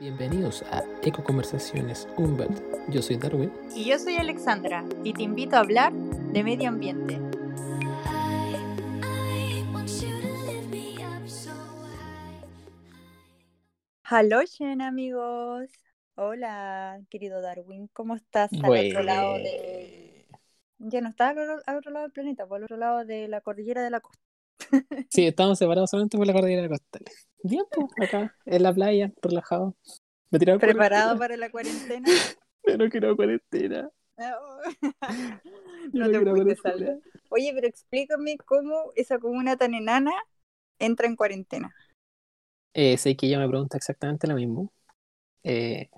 Bienvenidos a Eco Conversaciones Humbert. Yo soy Darwin. Y yo soy Alexandra y te invito a hablar de medio ambiente. Hallo, amigos. Hola, querido Darwin. ¿Cómo estás al otro lado de... Ya no estás al otro lado del planeta, por el otro lado de la cordillera de la costa. Sí, estamos separados solamente por la cordillera costal. Bien, pues, acá, en la playa, relajado. ¿Preparado para la cuarentena? No quiero cuarentena. no, te puedes Oye, pero explícame cómo esa comuna tan enana entra en cuarentena. Eh, sé que ella me pregunta exactamente lo mismo. Eh,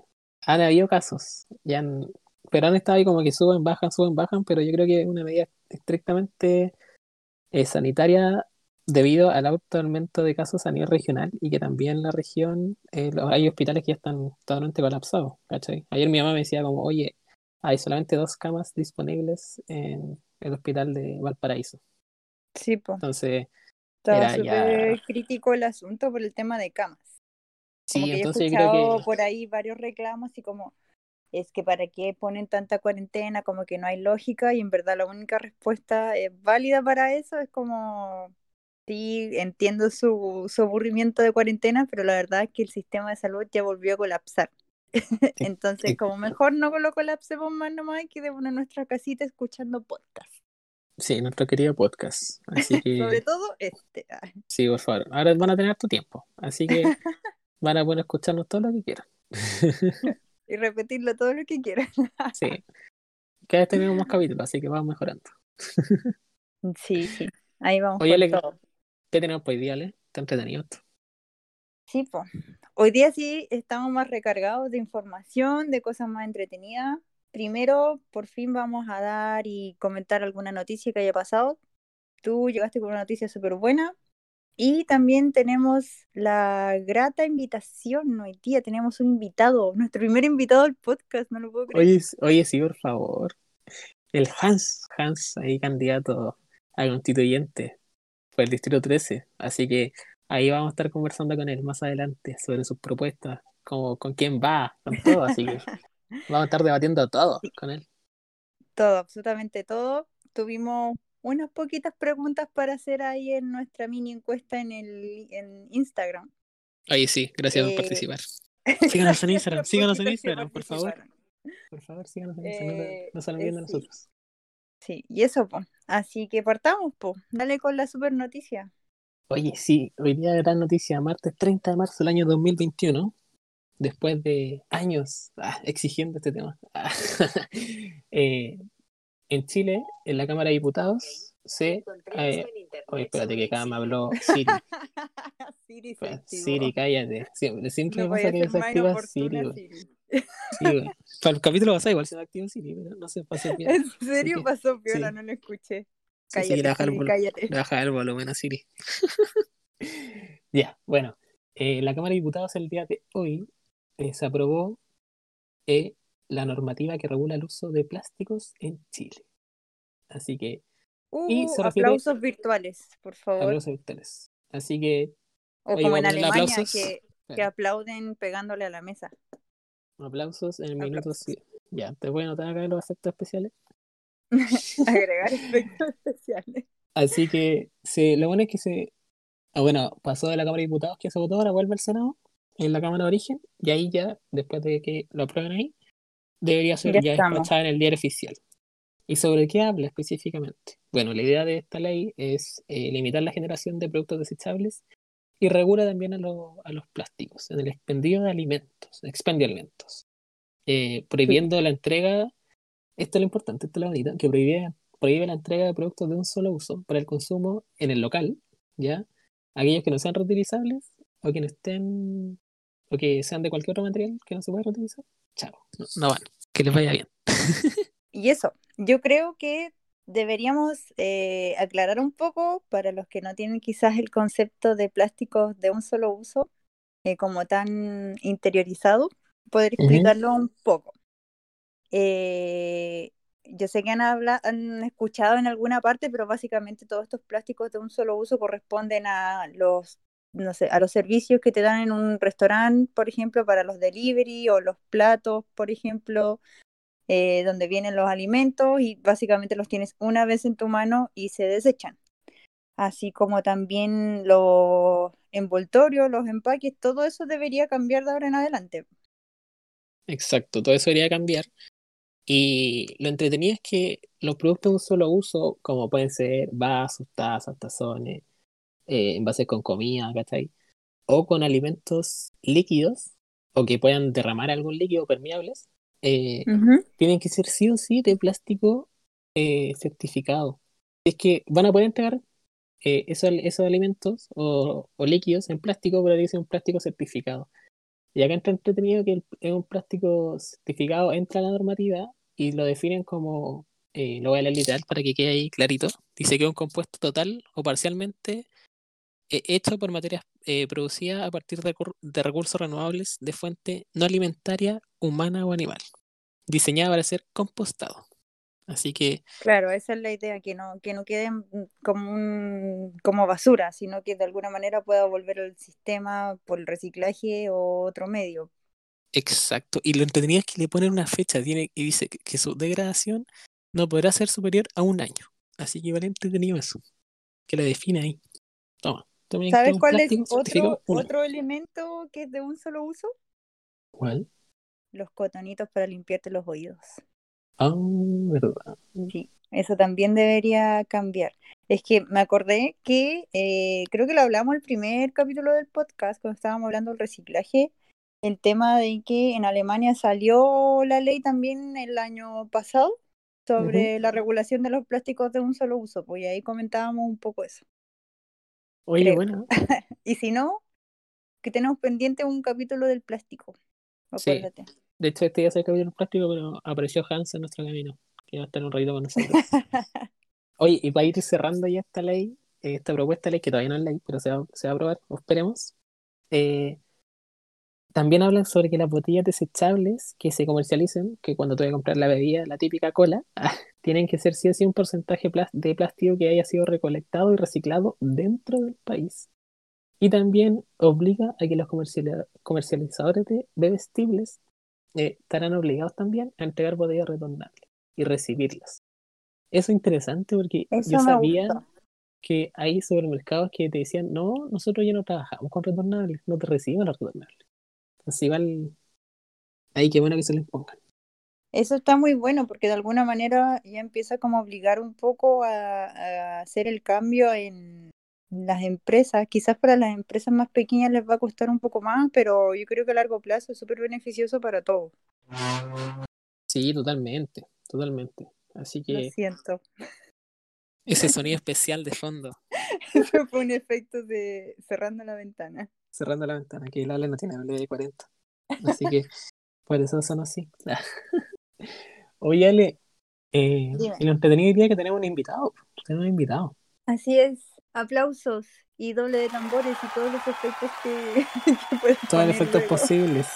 han habido casos, ya pero han estado ahí como que suben, bajan, suben, bajan, pero yo creo que es una medida estrictamente eh, sanitaria debido al alto aumento de casos a nivel regional y que también en la región eh, hay hospitales que ya están totalmente colapsados, ¿cachai? Ayer mi mamá me decía como, oye, hay solamente dos camas disponibles en el hospital de Valparaíso. Sí, pues. Entonces, estaba súper crítico el asunto por el tema de camas. sí, entonces yo creo que... por ahí varios reclamos y como es que para qué ponen tanta cuarentena, como que no hay lógica y en verdad la única respuesta válida para eso es como Sí, entiendo su, su, aburrimiento de cuarentena, pero la verdad es que el sistema de salud ya volvió a colapsar. Entonces, como mejor no lo colapsemos más nomás, hay que de una nuestra casita escuchando podcast. Sí, nuestro querido podcast. Así que... Sobre todo este. Sí, por favor. Ahora van a tener tu tiempo. Así que van a poder escucharnos todo lo que quieran. y repetirlo todo lo que quieran. sí. Cada vez tenemos más capítulos, así que vamos mejorando. sí, sí. Ahí vamos. Oye, todo. ¿Qué tenemos hoy día, Ale? Está entretenido esto. Sí, pues. Hoy día sí estamos más recargados de información, de cosas más entretenidas. Primero, por fin vamos a dar y comentar alguna noticia que haya pasado. Tú llegaste con una noticia súper buena. Y también tenemos la grata invitación. Hoy día tenemos un invitado, nuestro primer invitado al podcast, no lo puedo creer. Oye, oye sí, por favor. El Hans, Hans, ahí candidato a constituyente fue el Distrito 13. Así que ahí vamos a estar conversando con él más adelante sobre sus propuestas, como con quién va, con todo. Así que vamos a estar debatiendo todo con él. Todo, absolutamente todo. Tuvimos unas poquitas preguntas para hacer ahí en nuestra mini encuesta en el en Instagram. Ahí sí, gracias por eh, participar. Síganos en Instagram, síganos en Instagram, por favor. Por favor, síganos en Instagram, no, se olviden de nosotros. Sí, y eso, pues. Así que partamos, pues. Dale con la super noticia. Oye, sí, hoy día gran noticia, martes 30 de marzo del año 2021, después de años ah, exigiendo este tema. Eh, en Chile, en la Cámara de Diputados, se... Eh, oye, espérate que acá me habló Siri. Siri, Siri, cállate. Siempre, siempre no pasa que desactiva Siri. Siri. Sí, Para el capítulo pasado igual se me activó Siri, pero no se pasó bien. ¿En serio pasó peor? No lo escuché. Cállate, sí, le baja, el, cállate. el volumen a Siri. ya, bueno. Eh, la Cámara de Diputados el día de hoy eh, se aprobó eh, la normativa que regula el uso de plásticos en Chile. Así que. Uh, y aplausos virtuales, por favor. Aplausos virtuales. Así que. O como en Alemania, que, que aplauden pegándole a la mesa. Aplausos en el minuto Ya, te voy a anotar acá los efectos especiales. Agregar efectos especiales. Así que sí, lo bueno es que se. Ah, bueno, pasó de la Cámara de Diputados que se votó, ahora vuelve al Senado, en la Cámara de Origen, y ahí ya, después de que lo aprueben ahí, debería ser ya, despachada en el diario oficial. ¿Y sobre qué habla específicamente? Bueno, la idea de esta ley es eh, limitar la generación de productos desechables y regula también a, a los plásticos en el expendio de alimentos, expendio de alimentos, eh, prohibiendo la entrega, esto es lo importante, esto es lo bonito, que prohíbe, prohíbe la entrega de productos de un solo uso para el consumo en el local, ¿ya? Aquellos que no sean reutilizables o que no estén, o que sean de cualquier otro material que no se pueda reutilizar, chao, no van, que les vaya bien. y eso, yo creo que deberíamos eh, aclarar un poco para los que no tienen quizás el concepto de plásticos de un solo uso eh, como tan interiorizado, poder explicarlo un poco. Eh, yo sé que han, han escuchado en alguna parte, pero básicamente todos estos plásticos de un solo uso corresponden a los no sé, a los servicios que te dan en un restaurante, por ejemplo, para los delivery o los platos, por ejemplo, eh, donde vienen los alimentos y básicamente los tienes una vez en tu mano y se desechan. Así como también los envoltorios, los empaques, todo eso debería cambiar de ahora en adelante. Exacto, todo eso debería cambiar. Y lo entretenido es que los productos de un solo uso, como pueden ser vasos, tazas, tazones, eh, envases con comida, ¿cachai? O con alimentos líquidos, o que puedan derramar algún líquido permeables, eh, tienen que ser sí o sí de plástico eh, certificado. Es que van a poder entregar eh, esos, esos, alimentos o, líquidos en plástico, pero dice un plástico certificado. Y acá entra entretenido que es un plástico certificado entra a la normativa y lo definen como, lo voy a leer literal para que quede ahí clarito, dice que es un compuesto total o parcialmente hecho por materias producidas a partir de, de recursos renovables de fuente no alimentaria humana o animal, diseñada para ser compostado. Así que. Claro, esa es la idea, que no, que no queden como, un, como basura, sino que de alguna manera pueda volver al sistema por el reciclaje o otro medio. Exacto. Y lo entretenido es que le ponen una fecha, tiene, y dice que, su degradación no podrá ser superior a un año. Así que vale entretenido eso. Que lo define ahí. Toma. ¿Sabes cuál es otro, otro elemento que es de un solo uso? ¿Cuál? los cotonitos para limpiarte los oídos. Ah, verdad. Sí, eso también debería cambiar. Es que me acordé que eh, creo que lo hablamos el primer capítulo del podcast cuando estábamos hablando del reciclaje, el tema de que en Alemania salió la ley también el año pasado sobre la regulación de los plásticos de un solo uso, pues ahí comentábamos un poco eso. Oye, bueno. y si no, que tenemos pendiente un capítulo del plástico. Acuérdate. De hecho, este ya se acabó el plástico, pero apareció Hans en nuestro camino, que va a estar un ratito con nosotros. Oye, y para ir cerrando ya esta ley, esta propuesta de ley, que todavía no es ley, pero se va, se va a aprobar, esperemos. Eh, también hablan sobre que las botellas desechables que se comercialicen, que cuando tú vas a comprar la bebida, la típica cola, tienen que ser sí o sí un porcentaje de plástico que haya sido recolectado y reciclado dentro del país. Y también obliga a que los comercializadores de bebestibles eh, estarán obligados también a entregar botellas retornables y recibirlas. Eso es interesante porque yo sabía que hay supermercados que te decían, no, nosotros ya no trabajamos con retornables, no te reciben los retornables. Entonces igual, ahí qué bueno que se les pongan. Eso está muy bueno porque de alguna manera ya empieza como a obligar un poco a hacer el cambio en, las empresas, quizás para las empresas más pequeñas les va a costar un poco más, pero yo creo que a largo plazo es súper beneficioso para todos. Sí, totalmente, totalmente. Así que... Lo siento. Ese sonido especial de fondo. Eso fue un efecto de cerrando la ventana. Cerrando la ventana, que el Ale no tiene de 40. Así que por eso son así. Oye, Ale, eh, y lo entretenido diría que tenemos un invitado. Tenemos un invitado. Así es aplausos y doble de tambores y todos los efectos que, que Todos los efectos posibles.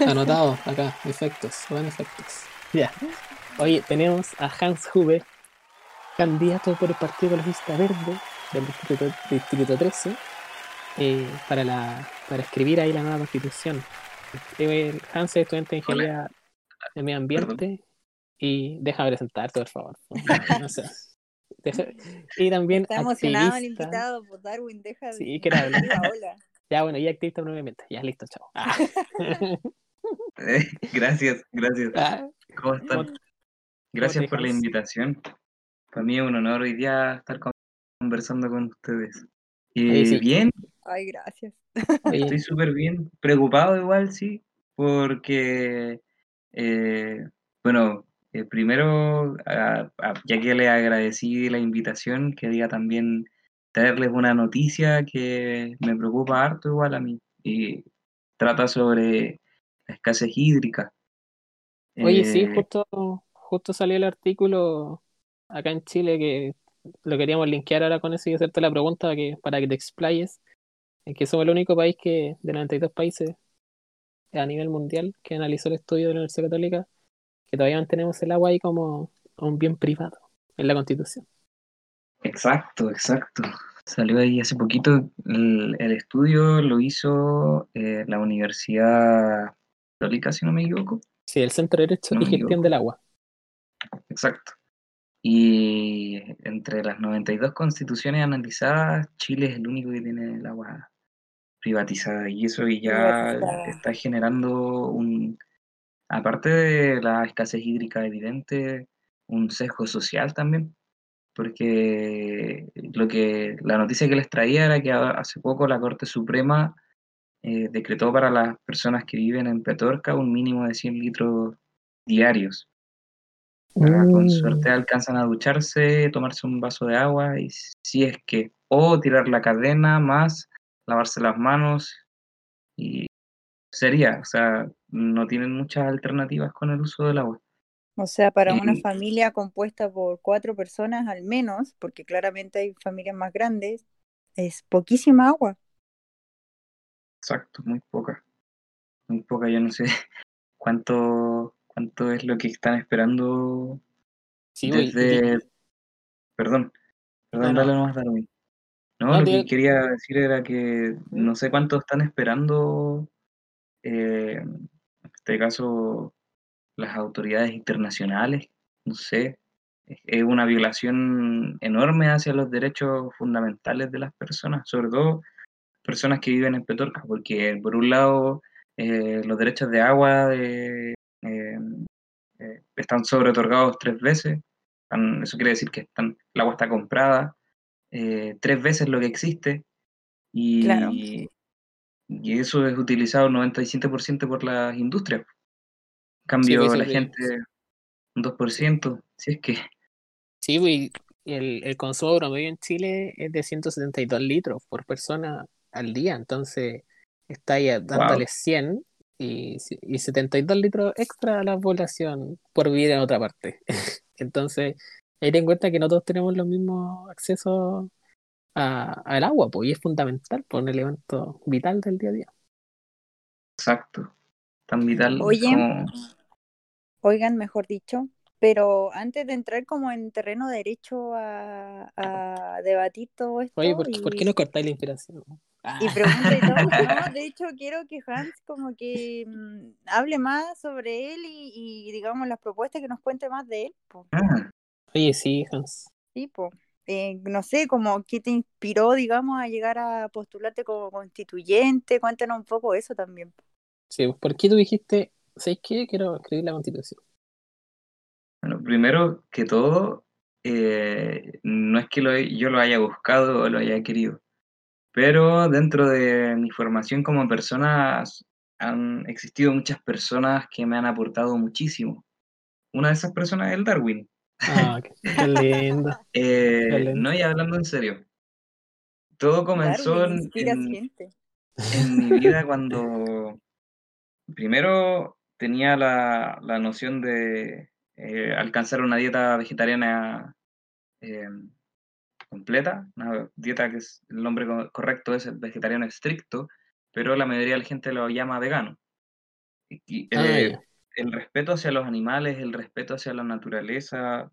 Anotado acá, efectos, van efectos. Ya. Oye, tenemos a Hans Huber, candidato por el Partido Ecologista Verde del Distrito, Distrito 13, eh, para, la, para escribir ahí la nueva constitución. Hans es estudiante de Ingeniería de Medio Ambiente y deja presentarte, por favor. No, sé. y también. Está emocionado el invitado por Darwin, deja Sí, que era Hola. Ya, bueno, y activista nuevamente. Ya, listo, chao. Ah. Eh, gracias, gracias. Ah. ¿Cómo están? Gracias por la invitación. Para mí es un honor hoy día estar conversando con ustedes. y Bien. Ay, gracias. Estoy súper bien. Preocupado igual, sí, porque, eh, bueno, eh, primero, ya que le agradecí la invitación, quería también traerles una noticia que me preocupa harto igual a mí. Y trata sobre la escasez hídrica. Oye, sí, eh, justo, justo salió el artículo acá en Chile que lo queríamos linkear ahora con eso y hacerte la pregunta que, para que te explayes. Es que somos el único país que, de 92 países a nivel mundial, que analizó el estudio de la Universidad Católica que todavía mantenemos el agua ahí como un bien privado en la Constitución. Exacto, exacto. Salió ahí hace poquito. El, estudio lo hizo eh, la Universidad Católica, si no me equivoco. Sí, el Centro de Derecho y Gestión del Agua. Exacto. Y entre las 92 constituciones analizadas, Chile es el único que tiene el agua privatizada. Y eso ya está generando un, aparte de la escasez hídrica evidente, un sesgo social también. Porque lo que la noticia que les traía era que hace poco la Corte Suprema eh, decretó para las personas que viven en Petorca un mínimo de 100 litros diarios. Con mm. suerte alcanzan a ducharse, tomarse un vaso de agua y si es que, o tirar la cadena más, lavarse las manos y sería, o sea, no tienen muchas alternativas con el uso del agua. O sea, para una familia compuesta por cuatro personas al menos, porque claramente hay familias más grandes, es poquísima agua. Exacto, muy poca. Muy poca, yo no sé cuánto, cuánto es lo que están esperando sí, desde... Perdón, perdón, dale nomás, Darwin. No, lo que quería decir era que ¿Mm? no sé cuánto están esperando, eh, en este caso, las autoridades internacionales, no sé, es una violación enorme hacia los derechos fundamentales de las personas, sobre todo personas que viven en Petorca, porque por un lado eh, los derechos de agua eh, eh, están sobre otorgados tres veces, eso quiere decir que están, el agua está comprada tres veces lo que existe y, y eso es utilizado 97% por las industrias. cambio, pues, la gente un 2%, si es que... Sí, pues, el, el consumo promedio en Chile es de 172 litros por persona al día, entonces está ahí dándole 100 y, y 72 litros extra a la población por vivir en otra parte. entonces, hay en cuenta que no todos tenemos los mismos accesos al agua, pues, y es fundamental por un elemento vital del día a día. Exacto, tan vital como... Oigan, mejor dicho, pero antes de entrar como en terreno derecho a, debatir todo esto... Oye, ¿por, qué no cortáis la inspiración? Y pregunta y todo. No, de hecho, quiero que Hans como que mm, hable más sobre él y, digamos las propuestas que nos cuente más de él. Ah. Oye, sí, Hans. Sí, pues. no sé, como qué te inspiró, digamos, a llegar a postularte como constituyente. Cuéntanos un poco eso también. Sí, ¿por qué tú dijiste, ¿sabes qué? Quiero escribir la constitución. Bueno, primero que todo, eh, no es que lo, yo lo haya buscado o lo haya querido pero dentro de mi formación como persona han existido muchas personas que me han aportado muchísimo. Una de esas personas es el Darwin. Ah, qué, eh, lindo. No, y hablando en serio. Todo comenzó en, mi vida cuando primero tenía la, noción de eh, alcanzar una dieta vegetariana eh, completa, una dieta que es, el nombre correcto es vegetariano estricto, pero la mayoría de la gente lo llama vegano. Y, ah, eh, el respeto hacia los animales, el respeto hacia la naturaleza,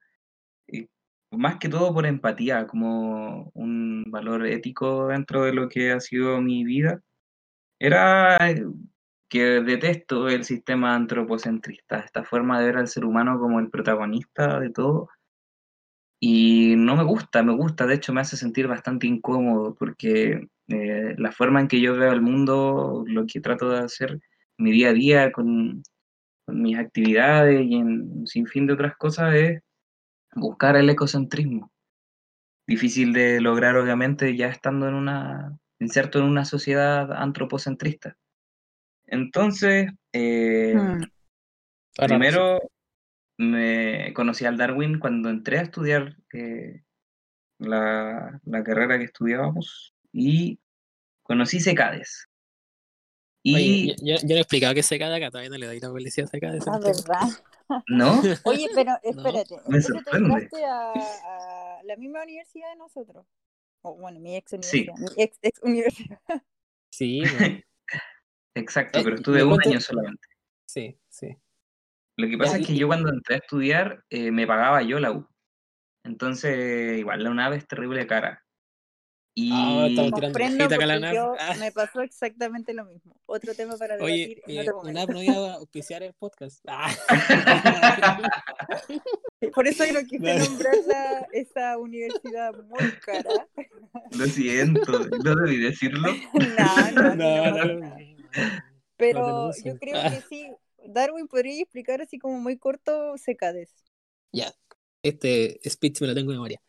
y más que todo por empatía, como un valor ético dentro de lo que ha sido mi vida, era eh, que detesto el sistema antropocentrista, esta forma de ver al ser humano como el protagonista de todo y no me gusta, me gusta, de hecho me hace sentir bastante incómodo porque eh, la forma en que yo veo el mundo, lo que trato de hacer mi día a día con, mis actividades y en un sinfín de otras cosas es buscar el ecocentrismo. Difícil de lograr, obviamente, ya estando en una, inserto en una sociedad antropocentrista. Entonces, eh, hmm. primero me conocí al Darwin cuando entré a estudiar eh, la, carrera que estudiábamos y conocí Secades. Y yo, yo, le explicaba que Secades acá todavía no le doy la publicidad a Secades. Ah, ¿verdad? ¿No? Oye, pero espérate, me sorprende. te a, a, la misma universidad de nosotros. O bueno, mi ex universidad. Sí. Mi ex, ex universidad. Sí. Exacto, pero estuve un año solamente. Sí, sí. Lo que pasa es que yo cuando entré a estudiar eh, me pagaba yo la U. Entonces, igual la UNAV es terrible cara. Y tirando NAP. yo Ah. me pasó exactamente lo mismo. Otro tema para Oye, debatir en eh, otro momento. UNAP no iba a auspiciar el podcast. Ah. Por eso yo no quise nombrar la- esa universidad muy cara. lo siento, no debí decirlo. no, no, No, no, no, no, no. Pero yo creo Ah. que sí, Darwin podría explicar así como muy corto secades. Ya, este speech me lo tengo de memoria.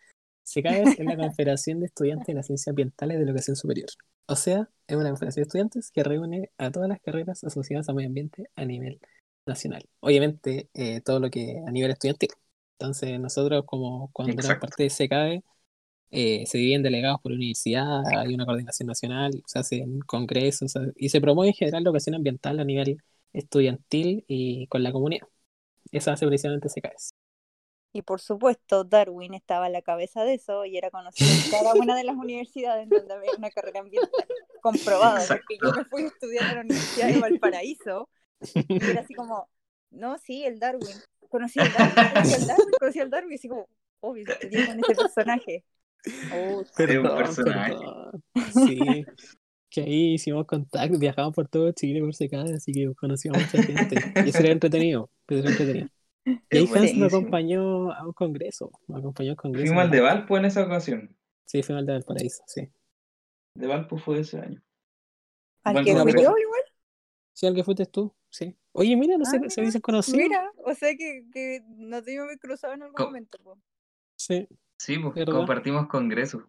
SECAES es la Confederación de Estudiantes de las Ciencias Ambientales de Educación Superior. O sea, es una confederación de estudiantes que reúne a todas las carreras asociadas al medio ambiente a nivel nacional. Obviamente, eh, todo lo que a nivel estudiantil. Entonces, nosotros, como cuando éramos parte de SECAE, eh, se dividen delegados por universidad, hay una coordinación nacional, se hacen congresos y se promueve en general la educación ambiental a nivel estudiantil y con la comunidad. Esa hace precisamente SECAES. Y por supuesto, Darwin estaba a la cabeza de eso y era conocido en cada una de las universidades donde había una carrera ambiental comprobada. Porque yo me fui a estudiar a la Universidad de Valparaíso y era así como, no, sí, el Darwin. Conocí al Darwin, conocí al Darwin, conocí al Darwin. Y así como, obvio, estudié con ese personaje. Oh, Es un personaje. perdón. Sí, que ahí hicimos contacto, viajamos por todo Chile por SECAES, así que conocimos a mucha gente. Y eso era entretenido, eso era entretenido. Y Hans acompañó a un congreso, me acompañó a un congreso. Fuimos al de Valpo en esa ocasión. Sí, fuimos al de Valparaíso, sí. De Valpo fue ese año. ¿Al que fui yo igual? Sí, al que fuiste tú, sí. Oye, mira, no Ah, sé, se dicen conocidos. Mira, o sea que, que nos haber cruzado en algún Co- momento. po. Sí, Sí, pues ¿Verdad? compartimos congresos.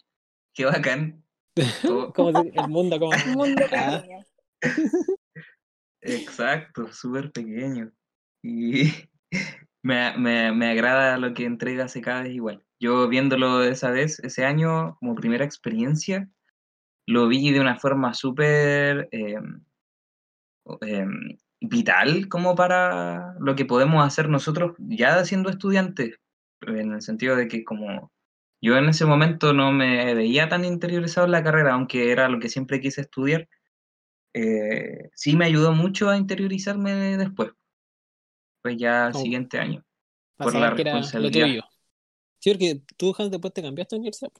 Qué bacán. Como si- el mundo como... Un mundo Ah, pequeño. Exacto, súper pequeño. Y me, me, me agrada lo que entrega cada vez igual. Yo viéndolo esa vez, ese año, como primera experiencia, lo vi de una forma súper eh, eh, vital como para lo que podemos hacer nosotros ya siendo estudiantes, en el sentido de que como yo en ese momento no me veía tan interiorizado en la carrera, aunque era lo que siempre quise estudiar, eh, sí me ayudó mucho a interiorizarme después, pues ya el siguiente año, por la era lo responsabilidad. tuyo. Sí, porque tú, Hans, después te cambiaste de universidad.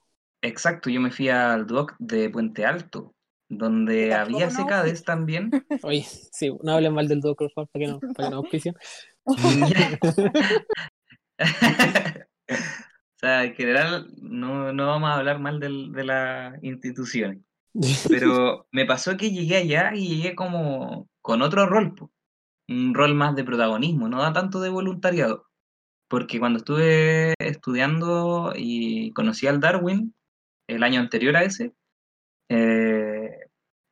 Exacto, yo me fui al DUOC de Puente Alto, donde había no secades también. Oye, sí, no hablen mal del doctor, por favor, para que no, para que no auspicien. o sea, en general no, no vamos a hablar mal del- de las instituciones. Pero me pasó que llegué allá y llegué como con otro rol, po, un rol más de protagonismo, no da tanto de voluntariado. Porque cuando estuve estudiando y conocí al Darwin, el año anterior a ese, eh,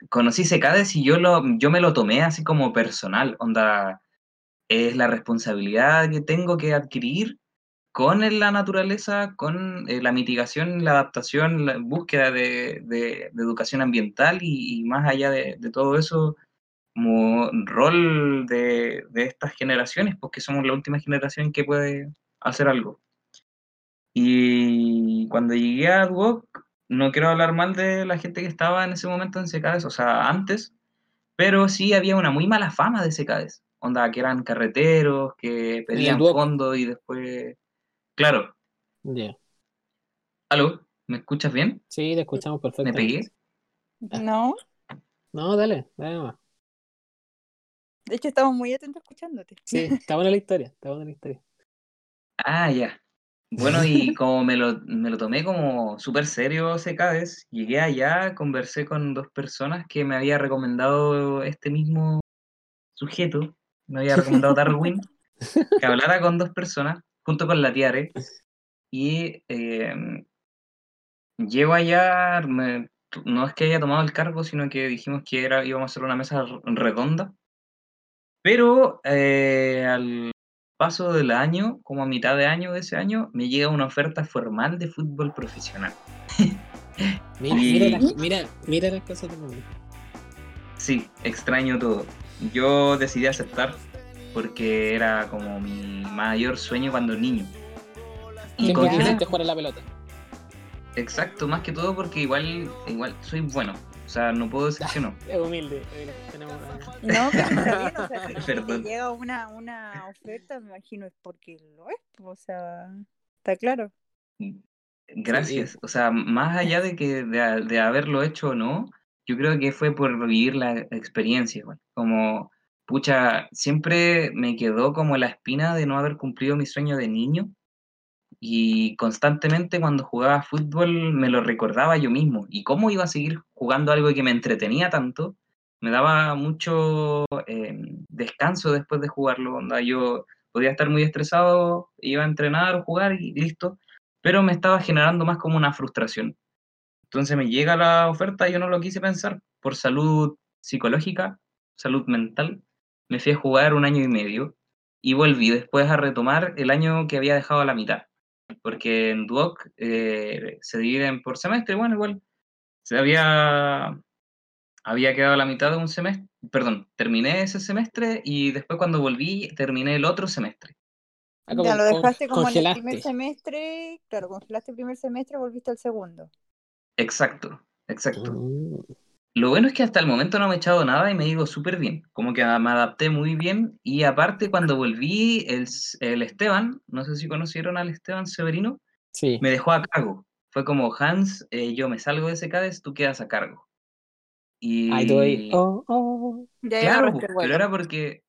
conocí Secades y yo, lo, yo me lo tomé así como personal, onda, es la responsabilidad que tengo que adquirir con la naturaleza, con eh, la mitigación, la adaptación, la búsqueda de, de- de educación ambiental y, y más allá de, de todo eso, como rol de, de estas generaciones, porque somos la última generación que puede hacer algo. Y cuando llegué a Duoc, no quiero hablar mal de la gente que estaba en ese momento en Secades, o sea, antes, pero sí había una muy mala fama de Secades. Onda, que eran carreteros, que pedían Duoc. fondos y después... Claro. Ya. ¿Aló? ¿Me escuchas bien? Sí, te escuchamos ¿Me perfectamente. pegué? No, No, dale, dale nomás. De hecho estamos muy atentos escuchándote. Sí, está buena la historia, está buena la historia. Ah, ya. Bueno, y como me lo, me lo tomé como súper serio Secades, llegué allá, conversé con dos personas que me había recomendado este mismo sujeto, me había recomendado Darwin, que hablara con dos personas, junto con la Tiare, y eh, llego allá, me- no es que haya tomado el cargo, sino que dijimos que era, íbamos a hacer una mesa redonda, pero eh, al paso del año, como a mitad de año de ese año, me llega una oferta formal de fútbol profesional. Mira, mira, las, mira, mira las cosas del mundo. Sí, extraño todo. Yo decidí aceptar porque era como mi mayor sueño cuando niño. Y quisiste jugar a la pelota. Exacto, más que todo porque igual, igual soy bueno. O sea, no puedo decir que no. Es humilde. tenemos No, pero está bien, o sea, si te llega una, una oferta, me imagino es porque lo es, o sea, está claro. Gracias. O sea, más allá de que de, haberlo hecho o no, yo creo que fue por vivir la experiencia. Como, pucha, siempre me quedó como la espina de no haber cumplido mi sueño de niño. Y constantemente cuando jugaba fútbol me lo recordaba yo mismo. Y cómo iba a seguir jugando algo que me entretenía tanto, me daba mucho eh, descanso después de jugarlo. Onda, yo podía estar muy estresado, iba a entrenar o jugar y listo pero me estaba generando más como una frustración. Entonces me llega la oferta y yo no lo quise pensar por salud psicológica, salud mental. Me fui a jugar un año y medio y volví después a retomar el año que había dejado a la mitad, porque en Duoc eh, se dividen por semestre, bueno, igual se había, había quedado a la mitad de un semestre, perdón, terminé ese semestre y después cuando volví terminé el otro semestre. Ah, ya lo dejaste como en el primer semestre, claro, congelaste el primer semestre y volviste al segundo. Exacto, exacto. Mm. Lo bueno es que hasta el momento no me he echado nada y me digo súper bien, como que me adapté muy bien y aparte cuando volví, el, el Esteban, no sé si conocieron al Esteban Severino, sí. me dejó a cargo. Fue como, Hans, eh, yo me salgo de ese CADES, tú quedas a cargo. Y... Ay, oh, oh. claro, pero era porque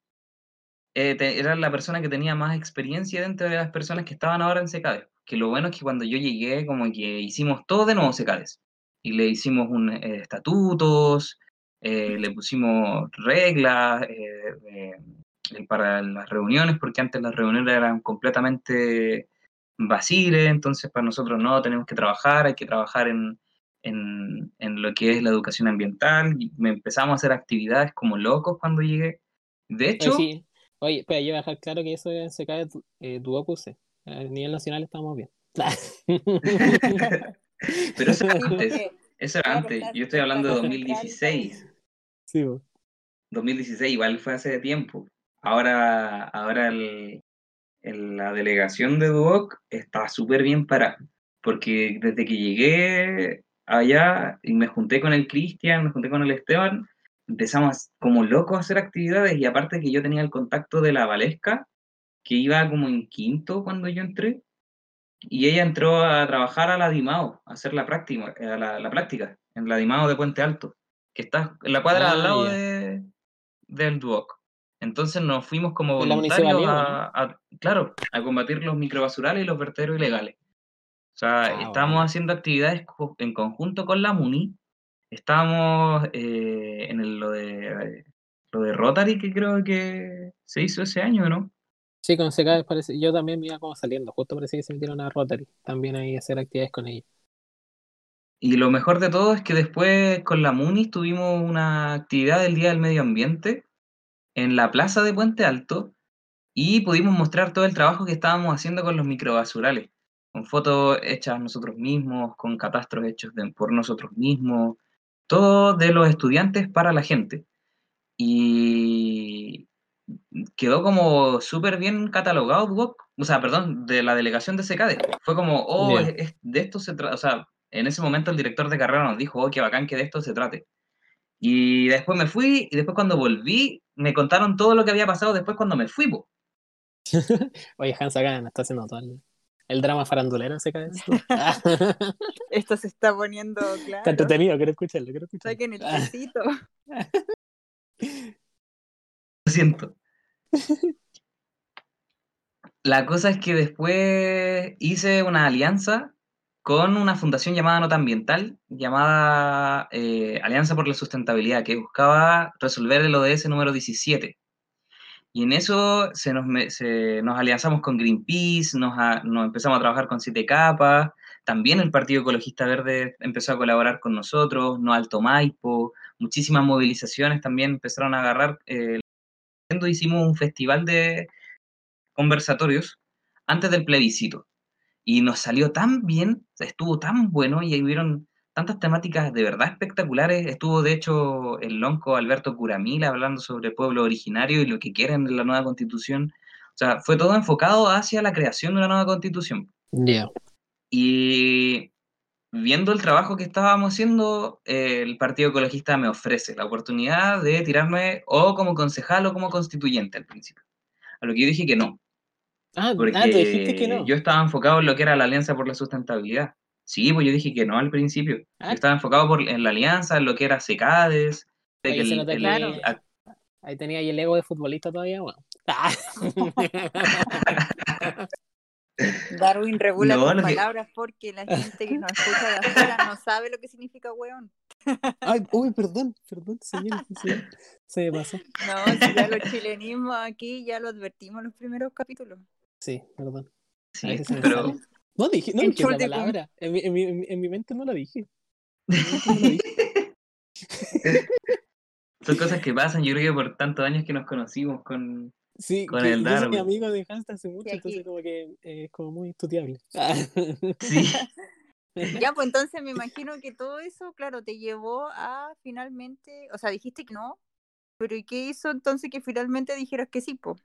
eh, era la persona que tenía más experiencia dentro de las personas que estaban ahora en SECADES. Que lo bueno es que cuando yo llegué, como que hicimos todo de nuevo SECADES. Y le hicimos un, eh, estatutos, eh, le pusimos reglas para las reuniones, porque antes las reuniones eran completamente vaciles, entonces para nosotros no, tenemos que trabajar, hay que trabajar en, en, en lo que es la educación ambiental. Y empezamos a hacer actividades como locos cuando llegué. De hecho, Oye, pero yo voy a dejar claro que eso se cae eh, Duocuse. A nivel nacional estamos bien. pero eso era antes. Eso era antes. Yo estoy hablando de 2016. Sí, vos. 2016, igual fue hace tiempo. Ahora, ahora el, la delegación de Duoc está súper bien para, porque desde que llegué allá y me junté con el Cristian, me junté con el Esteban, empezamos como locos a hacer actividades y aparte que yo tenía el contacto de la Valesca, que iba como en quinto cuando yo entré, y ella entró a trabajar a la Dimao, a hacer la práctica, a la, práctica en la Dimao de Puente Alto, que está en la cuadra al ah, lado de, del Duoc. Entonces nos fuimos como voluntarios a, claro, a combatir los microbasurales y los vertederos ilegales. O sea, ah, estamos haciendo actividades en conjunto con la MUNI, Estábamos eh, en lo, de, lo de Rotary, que creo que se hizo ese año, ¿no? Sí, con CK parece, yo también me iba como saliendo, justo parece que se metieron a Rotary, también ahí hacer actividades con ellos. Y lo mejor de todo es que después con la MUNIS tuvimos una actividad del Día del Medio Ambiente en la plaza de Puente Alto y pudimos mostrar todo el trabajo que estábamos haciendo con los microbasurales, con fotos hechas nosotros mismos, con catastros hechos por nosotros mismos, todo de los estudiantes para la gente. Y quedó como súper bien catalogado, o sea, perdón, de la delegación de SECADE. Fue como, oh, de esto se trata, o sea, en ese momento el director de carrera nos dijo, oh, qué bacán que de esto se trate. Y después me fui, y después cuando volví, me contaron todo lo que había pasado después cuando me fui. Oye, Hans acá me está haciendo todo el, el drama farandulero se cae esto. esto se está poniendo claro. Está entretenido, quiero escucharlo, quiero escucharlo. Saquen el besito. Lo siento. La cosa es que después hice una alianza con una fundación llamada Nota Ambiental, llamada eh, Alianza por la Sustentabilidad, que buscaba resolver el ODS número 17, y en eso se nos, nos alianzamos con Greenpeace, nos, nos empezamos a trabajar con Siete Capas, también el Partido Ecologista Verde empezó a colaborar con nosotros, No Alto Maipo, muchísimas movilizaciones también empezaron a agarrar. Eh, hicimos un festival de conversatorios antes del plebiscito. Y nos salió tan bien, estuvo tan bueno y ahí hubieron tantas temáticas de verdad espectaculares. Estuvo, de hecho, el lonco Alberto Curamila hablando sobre pueblo originario y lo que quieren de la nueva constitución. O sea, fue todo enfocado hacia la creación de una nueva constitución. Y viendo el trabajo que estábamos haciendo, el Partido Ecologista me ofrece la oportunidad de tirarme o como concejal o como constituyente al principio. A lo que yo dije que no. Ah, ah dijiste que no. Yo estaba enfocado en lo que era la Alianza por la Sustentabilidad Sí, pues yo dije que no al principio. Yo Ah. estaba enfocado por, en la alianza, en lo que era Secades. de Oye, que se el- nota el- que- a- Ahí tenía ahí el ego de futbolista todavía, weón. Darwin regula No, tus lo que- palabras porque la gente que nos escucha de afuera no sabe lo que significa weón. Ay, uy, perdón, perdón, señor, señor. Se me pasó. No, si ya los chilenismos aquí ya lo advertimos en los primeros capítulos. Sí, perdón. Sí, pero. No dije, no dije Chultepum. palabra. En mi, en, mi, en mi- en mi mente no dije. Lo dije. son cosas que pasan. Yo creo que por tantos años que nos conocimos con. Sí, Con que el yo soy Darwin. amigo de Hans hace mucho, entonces como que eh, es como muy estudiable. Sí, Ya, pues entonces me imagino que todo eso, claro, te llevó a finalmente, o sea, dijiste que no, pero ¿y qué hizo entonces que finalmente dijeras que sí, po?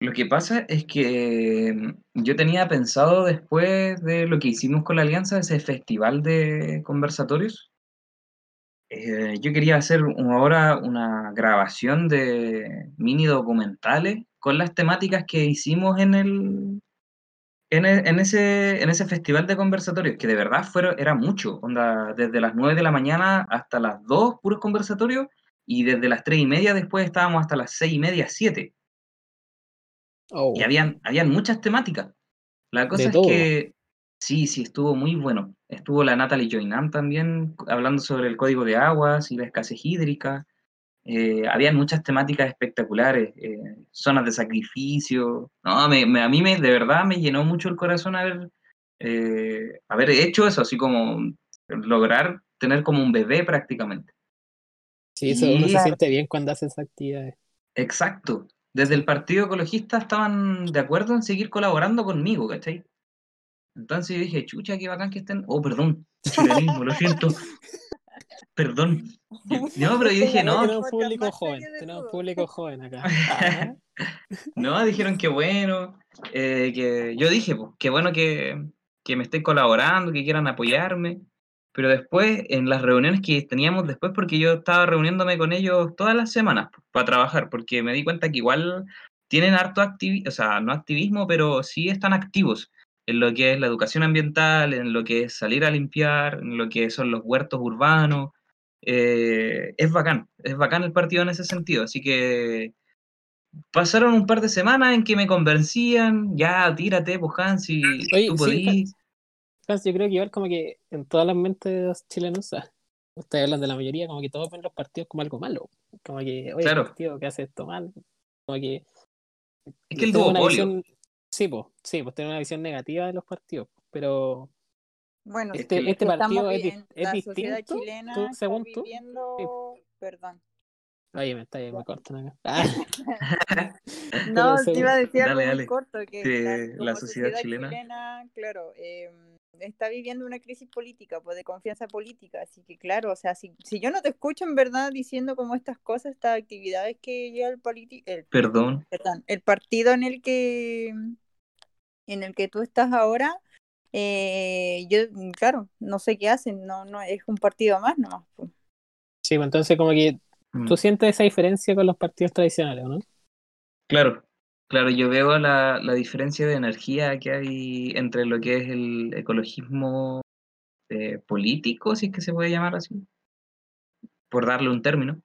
Lo que pasa es que mm, yo tenía pensado después de lo que hicimos con la Alianza, ese festival de conversatorios, eh, yo quería hacer ahora una grabación de mini documentales con las temáticas que hicimos en el, en e- en ese, en ese festival de conversatorios, que de verdad fueron, era mucho, onda, desde las 9 de la mañana hasta las 2 puros conversatorios, y desde las 3 y media después estábamos hasta las 6 y media, 7. Oh, Y habían, habían muchas temáticas. La cosa De es todo. que sí, sí, estuvo muy bueno. Estuvo la Natalie Joinan también hablando sobre el código de aguas y la escasez hídrica. Eh, habían muchas temáticas espectaculares, eh, zonas de sacrificio. No, me, me- a mí me, de verdad me llenó mucho el corazón haber, eh, haber hecho eso, así como lograr tener como un bebé prácticamente. sí, eso uno se siente bien cuando hace esas actividades. Exacto. Desde el Partido Ecologista estaban de acuerdo en seguir colaborando conmigo, ¿cachai? Entonces yo dije, chucha, qué bacán que estén. Oh, perdón, chilenismo, lo siento. Perdón. No, pero yo dije, no, tenemos público joven, tenemos público joven acá. Ah, no, dijeron que bueno, eh, que yo dije, pues, qué bueno que, que me estén colaborando, que quieran apoyarme. Pero después, en las reuniones que teníamos después, porque yo estaba reuniéndome con ellos todas las semanas pues, para trabajar, porque me di cuenta que igual tienen harto activismo, o sea, no activismo, pero sí están activos en lo que es la educación ambiental, en lo que es salir a limpiar, en lo que son los huertos urbanos. Eh, es bacán, es bacán el partido en ese sentido, así que pasaron un par de semanas en que me convencían, ya, tírate, pues Hansi, Oye, tú sí, podís. Hans, yo creo que igual como que en todas las mentes chilenas, ah, ustedes hablan de la mayoría, como que todos ven los partidos como algo malo. Como que, oye, Claro. el partido que hace esto mal. Como que Es que el duopolio, visión, sí, pues, sí, pues tengo una visión negativa de los partidos, pero Bueno, Es este, este partido es, vi- di- es la sociedad distinto, chilena tú- está según tú. Perdón. Oye, me está me cortan acá. Ah, No, según- te iba a decir algo Dale, muy dale. corto, que Sí, la, sociedad sociedad chilena. claro, eh, está viviendo una crisis política, pues de confianza política, así que claro, o sea, si, si yo no te escucho en verdad diciendo como estas cosas, estas actividades que lleva el, politi- el, perdón. perdón, el partido en el que en el que tú estás ahora, eh, yo, claro, no sé qué hacen, no, no, es un partido más nomás. sí, pues entonces como que Mm. tú sientes esa diferencia con los partidos tradicionales, ¿o ¿no? Claro, claro, yo veo la, la diferencia de energía que hay entre lo que es el ecologismo eh, político, si es que se puede llamar así, por darle un término,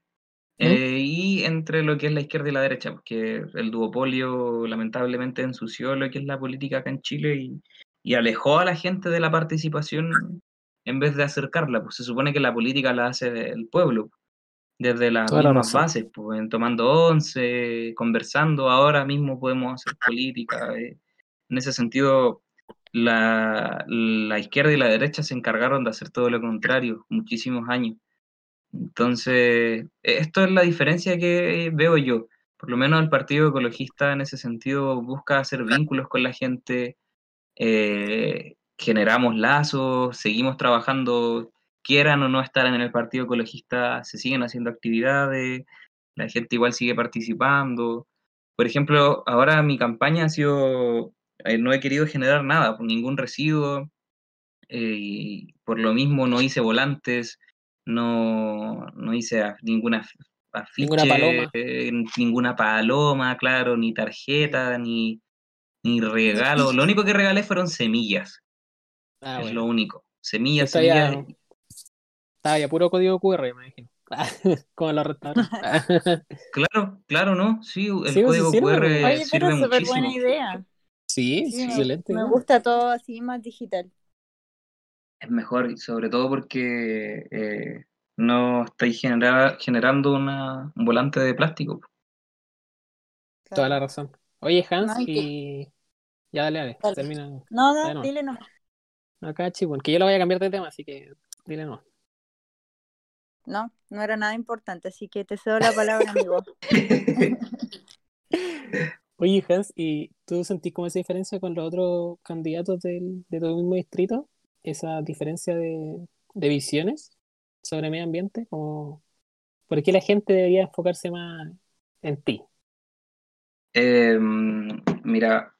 eh, y entre lo que es la izquierda y la derecha, porque el duopolio lamentablemente ensució lo que es la política acá en Chile y, y alejó a la gente de la participación en vez de acercarla, pues se supone que la política la hace el pueblo desde las Toda la mismas bases, pues, en tomando once, conversando, ahora mismo podemos hacer política. eh. En ese sentido, la, la izquierda y la derecha se encargaron de hacer todo lo contrario, muchísimos años. Entonces, esto es la diferencia que veo yo. Por lo menos el Partido Ecologista en ese sentido busca hacer vínculos con la gente, eh, generamos lazos, seguimos trabajando, quieran o no estar en el Partido Ecologista, se siguen haciendo actividades, la gente igual sigue participando. Por ejemplo, ahora mi campaña ha sido, eh, no he querido generar nada, ningún residuo, eh, y por lo mismo no hice volantes, no, no hice a- ninguna af- afiche, Ninguna paloma. eh, ninguna paloma, claro, ni tarjeta, ni, ni regalo. Lo único que regalé fueron semillas. Ah, es lo único. Semilla, semilla. estaba ya puro código QR, me imagino. Como los restaurantes. claro, claro, ¿no? Sí, el código QR Oye, sirve muchísimo. buena idea. Sí, excelente. Me, gusta todo así más digital. Es mejor, sobre todo porque eh, no estáis generando una, un volante de plástico. Toda la razón. Oye, Hans, y. Ya dale, dale, termina. No, no, dile no. Acá, chico, que yo lo voy a cambiar de tema, así que dile no. No, no era nada importante, así que te cedo la palabra, amigo. Oye, Hans, ¿y tú sentís como esa diferencia con los otros candidatos del, de tu mismo distrito? ¿Esa diferencia de, visiones sobre medio ambiente? Como, ¿Por qué la gente debería enfocarse más en ti? Em, mira,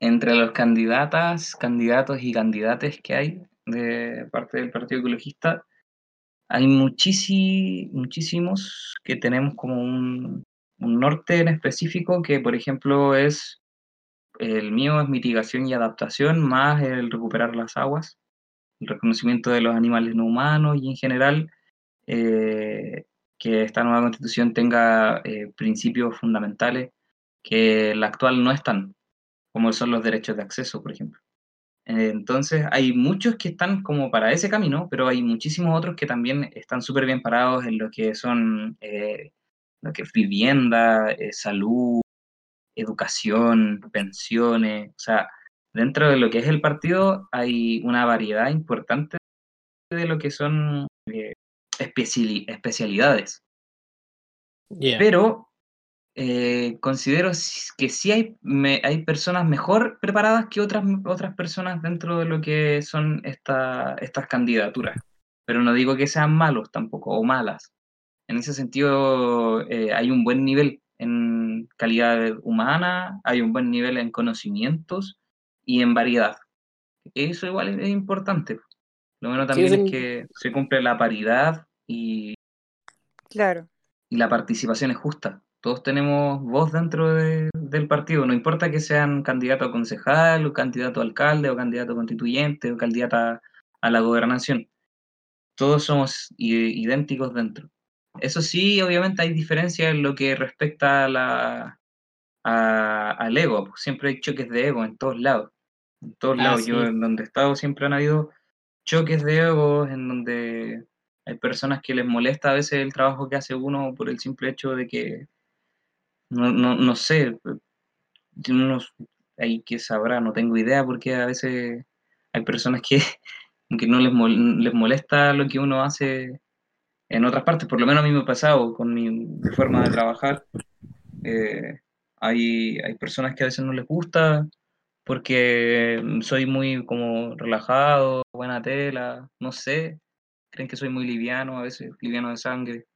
entre los candidatas, candidatos y candidates que hay de parte del Partido Ecologista, hay muchísimos que tenemos como un, norte en específico que, por ejemplo, es el mío es mitigación y adaptación, más el recuperar las aguas, el reconocimiento de los animales no humanos y en general eh, que esta nueva constitución tenga eh, principios fundamentales que la actual no están, como son los derechos de acceso, por ejemplo. Entonces, hay muchos que están como para ese camino, pero hay muchísimos otros que también están súper bien parados en lo que son eh, lo que vivienda, salud, educación, pensiones. O sea, dentro de lo que es el partido hay una variedad importante de lo que son especialidades. Pero eh, considero que sí hay, hay personas mejor preparadas que otras, otras personas dentro de lo que son estas candidaturas. Pero no digo que sean malos tampoco, o malas. En ese sentido, eh, hay un buen nivel en calidad humana, hay un buen nivel en conocimientos y en variedad. Eso igual es, importante. Lo bueno también es que se cumple la paridad y, claro. y la participación es justa. Todos tenemos voz dentro del partido, no importa que sean candidato a concejal, o candidato a alcalde, o candidato a constituyente, o candidata a la gobernación. Todos somos idénticos dentro. Eso sí, obviamente hay diferencias en lo que respecta a la, al ego. Siempre hay choques de ego en todos lados. En todos ah, lados. Yo en donde he estado siempre han habido choques de ego en donde hay personas que les molesta a veces el trabajo que hace uno por el simple hecho de que no, no, no sé, no, hay que sabrá, no tengo idea porque a veces hay personas que, que no les, les molesta lo que uno hace en otras partes, por lo menos a mí me ha pasado con mi, forma de trabajar. Eh, hay, hay personas que a veces no les gusta porque soy muy como relajado, buena tela, no sé, creen que soy muy liviano, a veces liviano de sangre.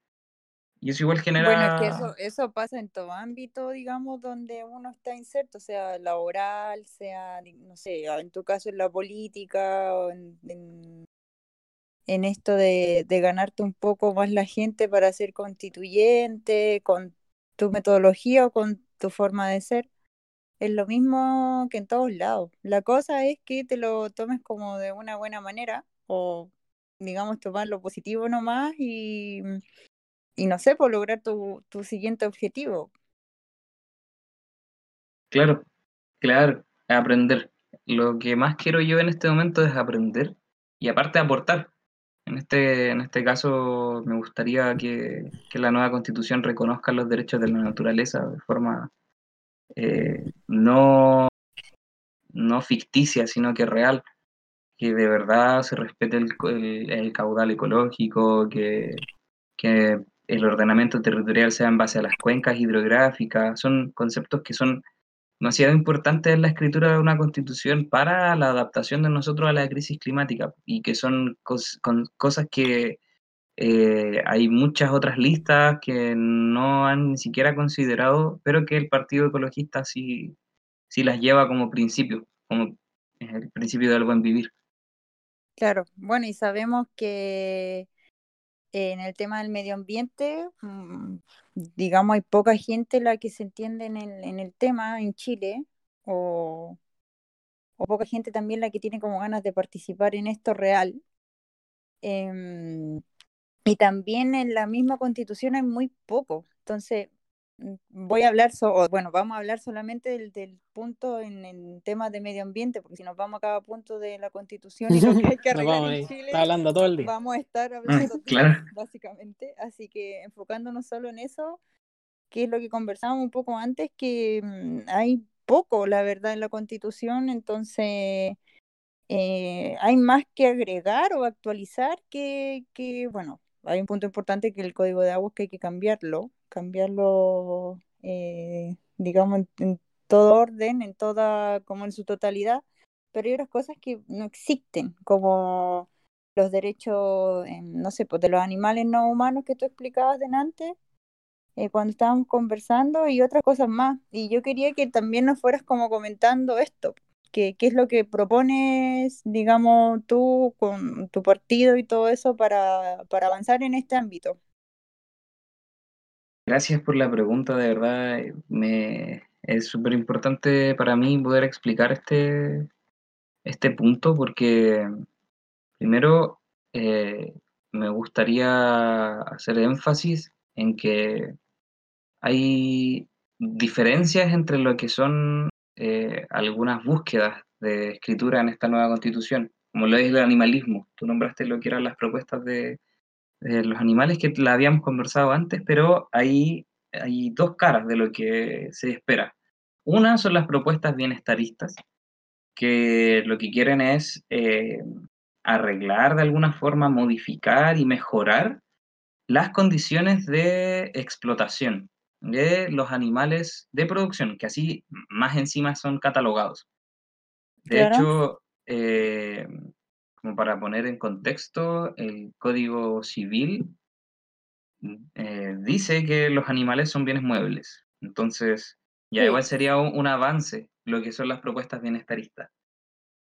Y eso igual genera... Bueno, es que eso, eso pasa en todo ámbito, digamos, donde uno está inserto, sea laboral, sea, no sé, en tu caso en la política, o en, esto de, de, ganarte un poco más la gente para ser constituyente, con tu metodología o con tu forma de ser. Es lo mismo que en todos lados. La cosa es que te lo tomes como de una buena manera o, digamos, tomar lo positivo nomás y y no sé, por lograr tu, tu siguiente objetivo. Claro, claro, aprender. Lo que más quiero yo en este momento es aprender y aparte aportar. En este, en este caso me gustaría que, que la nueva constitución reconozca los derechos de la naturaleza de forma eh, no, no ficticia, sino que real, que de verdad se respete el, el, caudal ecológico, que, que el ordenamiento territorial sea en base a las cuencas hidrográficas, son conceptos que son demasiado importantes en la escritura de una constitución para la adaptación de nosotros a la crisis climática y que son cosas que eh, hay muchas otras listas que no han ni siquiera considerado, pero que el Partido Ecologista sí, sí las lleva como principio, como el principio del buen vivir. Claro, bueno, y sabemos que en el tema del medio ambiente, mm, digamos, hay poca gente la que se entiende en el, en el tema en Chile, o, o poca gente también la que tiene como ganas de participar en esto real. Em, y también en la misma constitución hay muy poco. Entonces, voy a hablar, so bueno, vamos a hablar solamente del, del punto en el tema de medio ambiente, porque si nos vamos a cada punto de la constitución y lo que hay que arreglar en Chile, hablando todo el día. vamos a estar hablando claro. básicamente. Así que enfocándonos solo en eso, que es lo que conversábamos un poco antes, que mm, hay poco, la verdad, en la constitución, entonces eh, hay más que agregar o actualizar que, que, bueno, hay un punto importante que el código de aguas que hay que cambiarlo, cambiarlo, eh, digamos, en, todo orden, en toda, como en su totalidad, pero hay otras cosas que no existen, como los derechos, no sé, pues de los animales no humanos que tú explicabas delante, eh, cuando estábamos conversando y otras cosas más. Y yo quería que también nos fueras como comentando esto, que qué es lo que propones, digamos, tú con tu partido y todo eso para, para avanzar en este ámbito. Gracias por la pregunta, de verdad. Me, es súper importante para mí poder explicar este, este punto porque primero eh, me gustaría hacer énfasis en que hay diferencias entre lo que son eh, algunas búsquedas de escritura en esta nueva constitución, como lo es el animalismo. Tú nombraste lo que eran las propuestas de, los animales que la habíamos conversado antes, pero hay, hay dos caras de lo que se espera. Una son las propuestas bienestaristas, que lo que quieren es eh, arreglar de alguna forma, modificar y mejorar las condiciones de explotación de los animales de producción, que así más encima son catalogados. De hecho, eh, como para poner en contexto, el Código Civil eh, dice que los animales son bienes muebles. Entonces, ya igual sería un, avance lo que son las propuestas bienestaristas.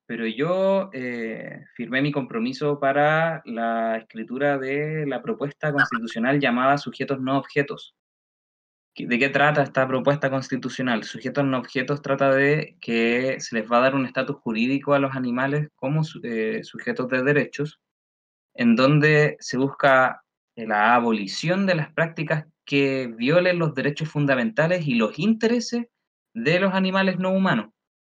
Pero yo eh, firmé mi compromiso para la escritura de la propuesta constitucional llamada sujetos no objetos, ¿De qué trata esta propuesta constitucional? Sujetos no objetos trata de que se les va a dar un estatus jurídico a los animales como eh, sujetos de derechos, en donde se busca la abolición de las prácticas que violen los derechos fundamentales y los intereses de los animales no humanos.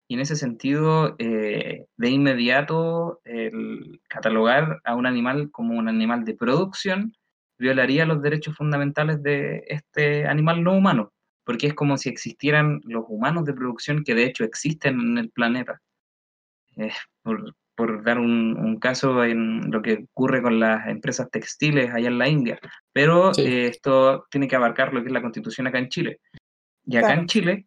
Y en ese sentido, eh, de inmediato, el catalogar a un animal como un animal de producción violaría los derechos fundamentales de este animal no humano, porque es como si existieran los humanos de producción que de hecho existen en el planeta. Eh, por, dar un, caso en lo que ocurre con las empresas textiles allá en la India, pero eh, esto tiene que abarcar lo que es la constitución acá en Chile. Y acá en Chile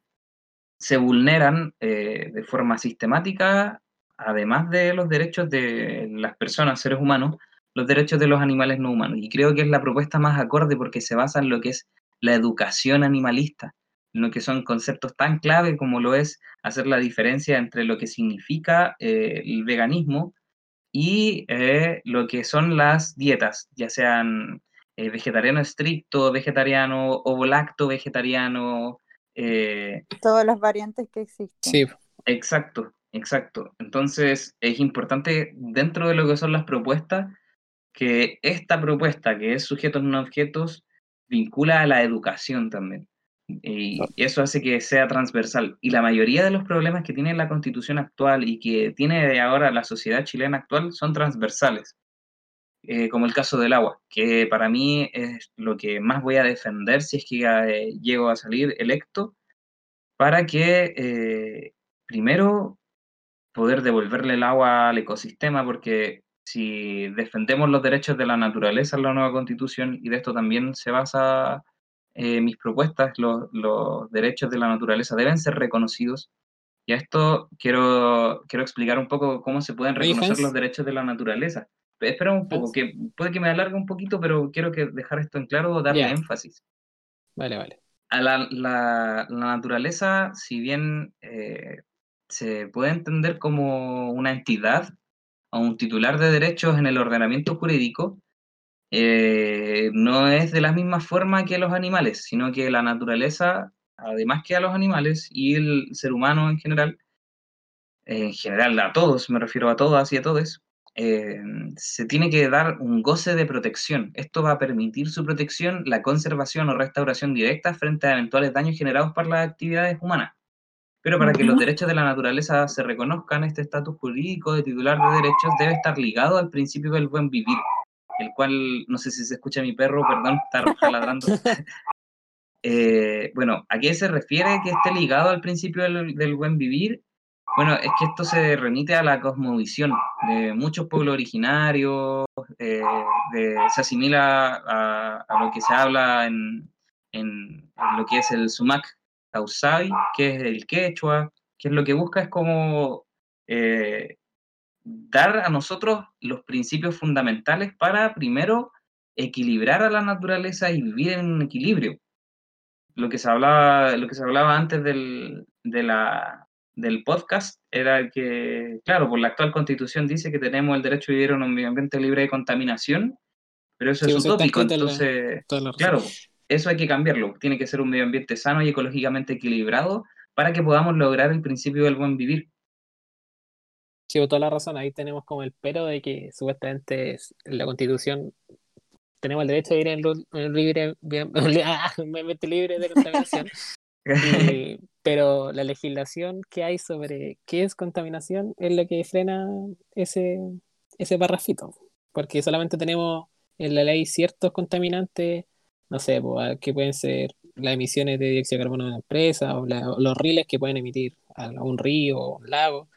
se vulneran eh, de forma sistemática, además de los derechos de las personas, seres humanos, los derechos de los animales no humanos. Y creo que es la propuesta más acorde porque se basa en lo que es la educación animalista, en lo que son conceptos tan clave como lo es hacer la diferencia entre lo que significa eh, el veganismo y eh, lo que son las dietas, ya sean eh, vegetariano estricto, vegetariano, o lacto vegetariano. Todas las variantes que existen. Sí. Exacto, exacto. Entonces es importante dentro de lo que son las propuestas que esta propuesta, que es sujetos no objetos, vincula a la educación también. Y eso hace que sea transversal. Y la mayoría de los problemas que tiene la constitución actual y que tiene ahora la sociedad chilena actual son transversales. Eh, como el caso del agua, que para mí es lo que más voy a defender si es que eh, llego a salir electo, para que eh, primero poder devolverle el agua al ecosistema, porque si defendemos los derechos de la naturaleza en la nueva constitución, y de esto también se basa eh, mis propuestas, los, derechos de la naturaleza deben ser reconocidos. Y a esto quiero, quiero explicar un poco cómo se pueden reconocer los derechos de la naturaleza. Espera un poco, que puede que me alargue un poquito, pero quiero que dejar esto en claro, darle énfasis. Vale, vale. A la, la, naturaleza, si bien eh, se puede entender como una entidad a un titular de derechos en el ordenamiento jurídico eh, no es de la misma forma que los animales, sino que la naturaleza, además que a los animales y el ser humano en general, en general a todos, me refiero a todas y a todos, eh, se tiene que dar un goce de protección. Esto va a permitir su protección, la conservación o restauración directa frente a eventuales daños generados por las actividades humanas. Pero para que los derechos de la naturaleza se reconozcan, este estatus jurídico de titular de derechos debe estar ligado al principio del buen vivir, el cual, no sé si se escucha mi perro, perdón, está ladrando. Eh, bueno, ¿a qué se refiere que esté ligado al principio del, buen vivir? Bueno, es que esto se remite a la cosmovisión de muchos pueblos originarios, eh, se asimila a, lo que se habla en, lo que es el sumac tausabi, que es el quechua, que es lo que busca es como eh, dar a nosotros los principios fundamentales para primero equilibrar a la naturaleza y vivir en equilibrio. Lo que se hablaba, lo que se hablaba antes del, de la, del podcast era que, claro, por la actual constitución dice que tenemos el derecho a vivir en un medio ambiente libre de contaminación, pero eso es utópico, entonces, claro, eso hay que cambiarlo, tiene que ser un medio ambiente sano y ecológicamente equilibrado para que podamos lograr el principio del buen vivir. Sí, toda la razón, ahí tenemos como el pero de que supuestamente la constitución tenemos el derecho de ir en, en libre, ah, libre de contaminación. pero la legislación que hay sobre qué es contaminación es lo que frena ese, ese parrafito. Porque solamente tenemos en la ley ciertos contaminantes, no sé, que pueden ser las emisiones de dióxido de carbono de una empresa o, los riles que pueden emitir a un río o un lago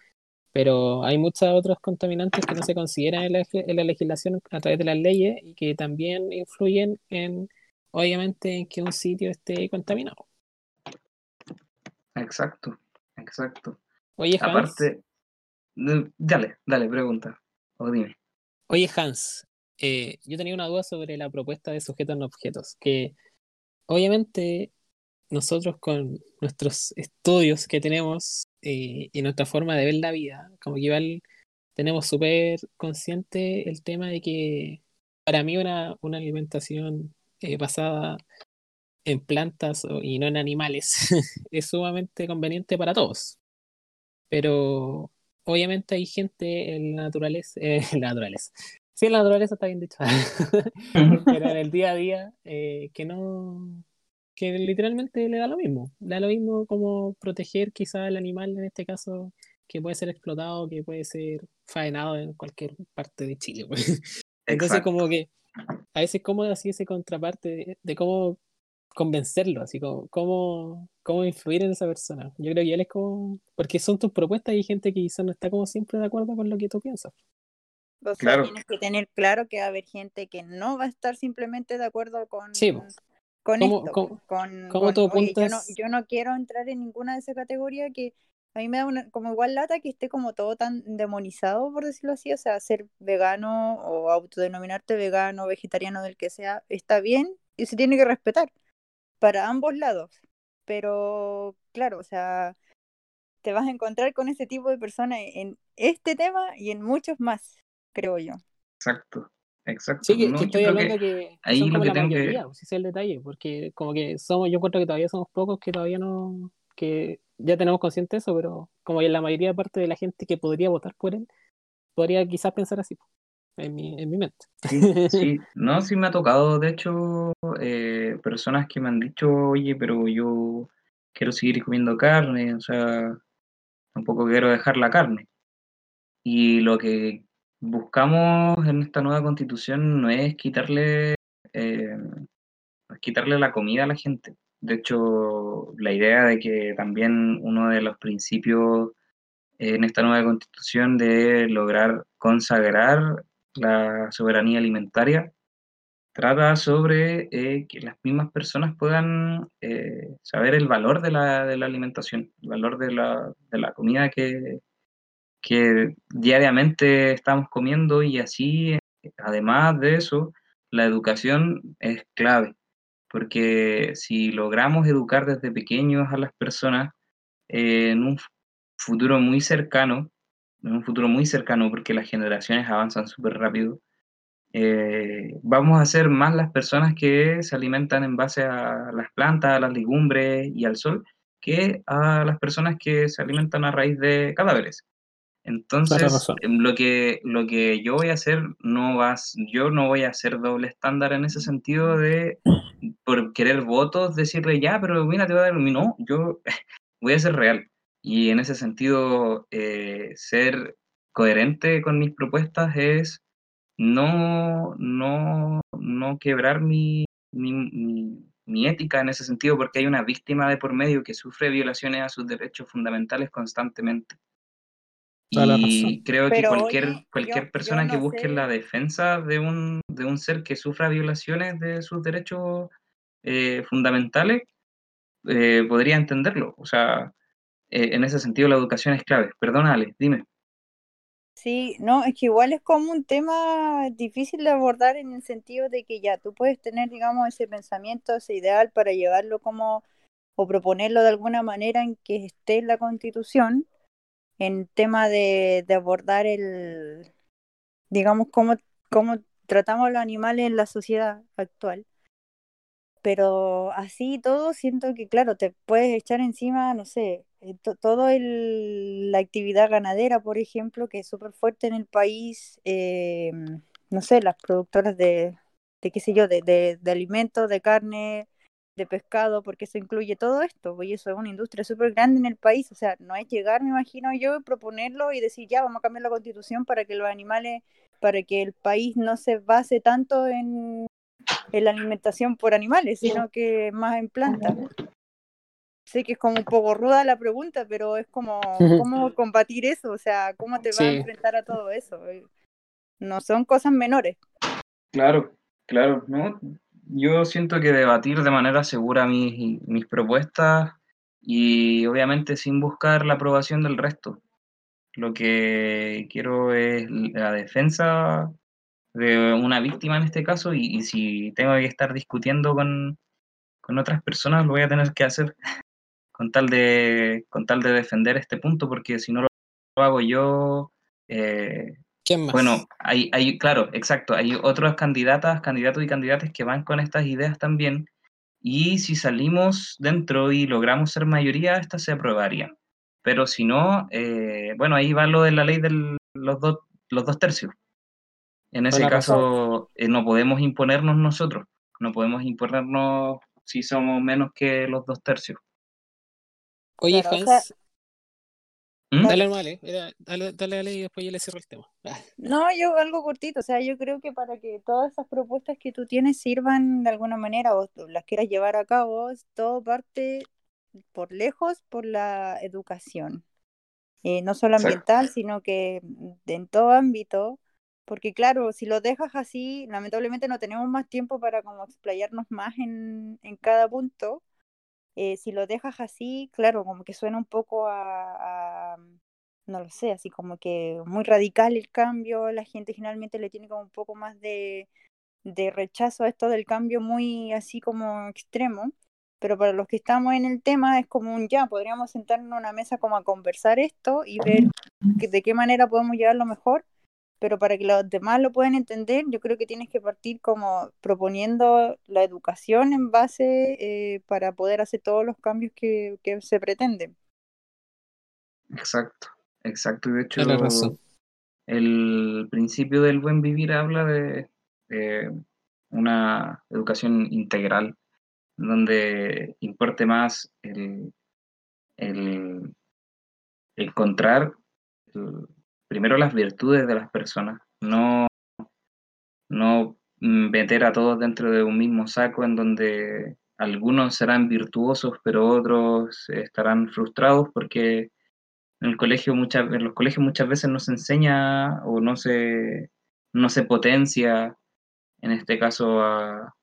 pero hay muchos otros contaminantes que no se consideran en la, legislación a través de las leyes y que también influyen en, obviamente, en que un sitio esté contaminado. Exacto, exacto. Oye, Hans. Aparte, dale, dale, pregunta, o dime. Oye, Hans, eh, yo tenía una duda sobre la propuesta de sujetos no objetos, que obviamente nosotros con nuestros estudios que tenemos eh, y nuestra forma de ver la vida, como que igual tenemos súper consciente el tema de que para mí una, una alimentación eh, basada en plantas y no en animales es sumamente conveniente para todos. Pero obviamente hay gente en la en la naturaleza. Sí, en la naturaleza está bien dicho, pero en el día a día que no que literalmente le da lo mismo. Le da lo mismo como proteger quizá el animal en este caso que puede ser explotado, que puede ser faenado en cualquier parte de Chile. Pues. Entonces como que a veces como así ese contraparte de, cómo convencerlo, así como cómo, cómo influir en esa persona. Yo creo que él es como, porque son tus propuestas y hay gente que quizá no está como siempre de acuerdo con lo que tú piensas. O sea, tienes que tener claro que va a haber gente que no va a estar simplemente de acuerdo con, sí, con esto. con, yo, no, quiero entrar en ninguna de esas categorías que a mí me da una, como igual lata que esté como todo tan demonizado, por decirlo así. O sea, ser vegano o autodenominarte vegano, vegetariano, del que sea, está bien y se tiene que respetar para ambos lados. Pero, claro, o sea, te vas a encontrar con ese tipo de personas en este tema y en muchos más, creo yo. Exacto. Exacto. Sí, que, estoy hablando que, ahí son como la mayoría, si es el detalle, porque como que somos, yo encuentro que todavía somos pocos que todavía no, que ya tenemos consciente de eso, pero como la mayoría parte de la gente que podría votar por él, podría quizás pensar así, en mi, en mi mente. Sí, no, sí me ha tocado, de hecho, eh, personas que me han dicho, oye, pero yo quiero seguir comiendo carne, o sea, tampoco quiero dejar la carne. Y lo que buscamos en esta nueva constitución no es quitarle, eh, quitarle la comida a la gente. De hecho, la idea de que también uno de los principios en esta nueva constitución de lograr consagrar la soberanía alimentaria trata sobre eh, que las mismas personas puedan eh, saber el valor de la, de la, alimentación, el valor de la, de la comida que, que diariamente estamos comiendo y así, además de eso, la educación es clave, porque si logramos educar desde pequeños a las personas en un futuro muy cercano, en un futuro muy cercano porque las generaciones avanzan súper rápido, eh, vamos a ser más las personas que se alimentan en base a las plantas, a las legumbres y al sol, que a las personas que se alimentan a raíz de cadáveres Entonces, em, lo que, lo que yo voy a hacer no va, yo no voy a hacer doble estándar en ese sentido de por querer votos decirle ya, pero mira, te voy a dar no, yo voy a ser real. Y en ese sentido, eh, ser coherente con mis propuestas es no, no, no quebrar mi, mi, ética en ese sentido, porque hay una víctima de por medio que sufre violaciones a sus derechos fundamentales constantemente. Y creo que cualquier, cualquier persona que busque la defensa de un, de un ser que sufra violaciones de sus derechos eh, fundamentales eh, podría entenderlo. O sea, eh, en ese sentido la educación es clave. Perdona, Ale, dime. Sí, no, es que igual es como un tema difícil de abordar en el sentido de que ya tú puedes tener, digamos, ese pensamiento, ese ideal para llevarlo como o proponerlo de alguna manera en que esté en la constitución, en tema de, abordar el, digamos, cómo, cómo tratamos a los animales en la sociedad actual. Pero así todo, siento que, claro, te puedes echar encima, no sé, eh, todo el, la actividad ganadera, por ejemplo, que es súper fuerte en el país, eh, no sé, las productoras de, de qué sé yo, de, de, de, alimentos, de carne, de pescado, porque eso incluye todo esto, pues, y eso es una industria súper grande en el país, o sea, no es llegar, me imagino yo, proponerlo y decir, ya, vamos a cambiar la constitución para que los animales, para que el país no se base tanto en, en la alimentación por animales, sino que más en plantas sé que es como un poco ruda la pregunta, pero es como, ¿cómo combatir eso? O sea, ¿cómo te vas a enfrentar a todo eso? Eh, no son cosas menores. Claro, claro, ¿no? Yo siento que debatir de manera segura mis, mis propuestas y obviamente sin buscar la aprobación del resto. Lo que quiero es la defensa de una víctima en este caso y, si tengo que estar discutiendo con, con otras personas lo voy a tener que hacer con tal de, con tal de defender este punto, porque si no lo, hago yo... Eh, ¿Quién más? Bueno, hay, hay, claro, exacto, hay otras candidatas, candidatos y candidatas que van con estas ideas también, y si salimos dentro y logramos ser mayoría, estas se aprobarían. Pero si no, eh, bueno, ahí va lo de la ley de los, dos los dos tercios. En ese caso, eh, no podemos imponernos nosotros, no podemos imponernos si somos menos que los dos tercios. Oye, Hans. ¿Mm? Dale, dale, dale, dale, y después yo le cierro el tema. Ah. No, yo algo cortito, o sea, yo creo que para que todas esas propuestas que tú tienes sirvan de alguna manera o las quieras llevar a cabo, todo parte por lejos por la educación. Eh, no solo ambiental, sino que en todo ámbito, porque claro, si lo dejas así, lamentablemente no tenemos más tiempo para como explayarnos más en, en cada punto, eh, si lo dejas así, claro, como que suena un poco a, no lo sé, así como que muy radical el cambio, la gente generalmente le tiene como un poco más de, de rechazo a esto del cambio muy así como extremo, pero para los que estamos en el tema es como un ya, podríamos sentarnos en una mesa como a conversar esto y ver de qué manera podemos llevarlo mejor pero para que los demás lo puedan entender, yo creo que tienes que partir como proponiendo la educación en base eh, para poder hacer todos los cambios que, se pretenden. Exacto, exacto. De hecho, el principio del buen vivir habla de, una educación integral, donde importe más el, el encontrar el, primero las virtudes de las personas, no, no meter a todos dentro de un mismo saco en donde algunos serán virtuosos, pero otros estarán frustrados porque en el colegio muchas en los colegios muchas veces no se enseña o no se no se potencia en este caso a,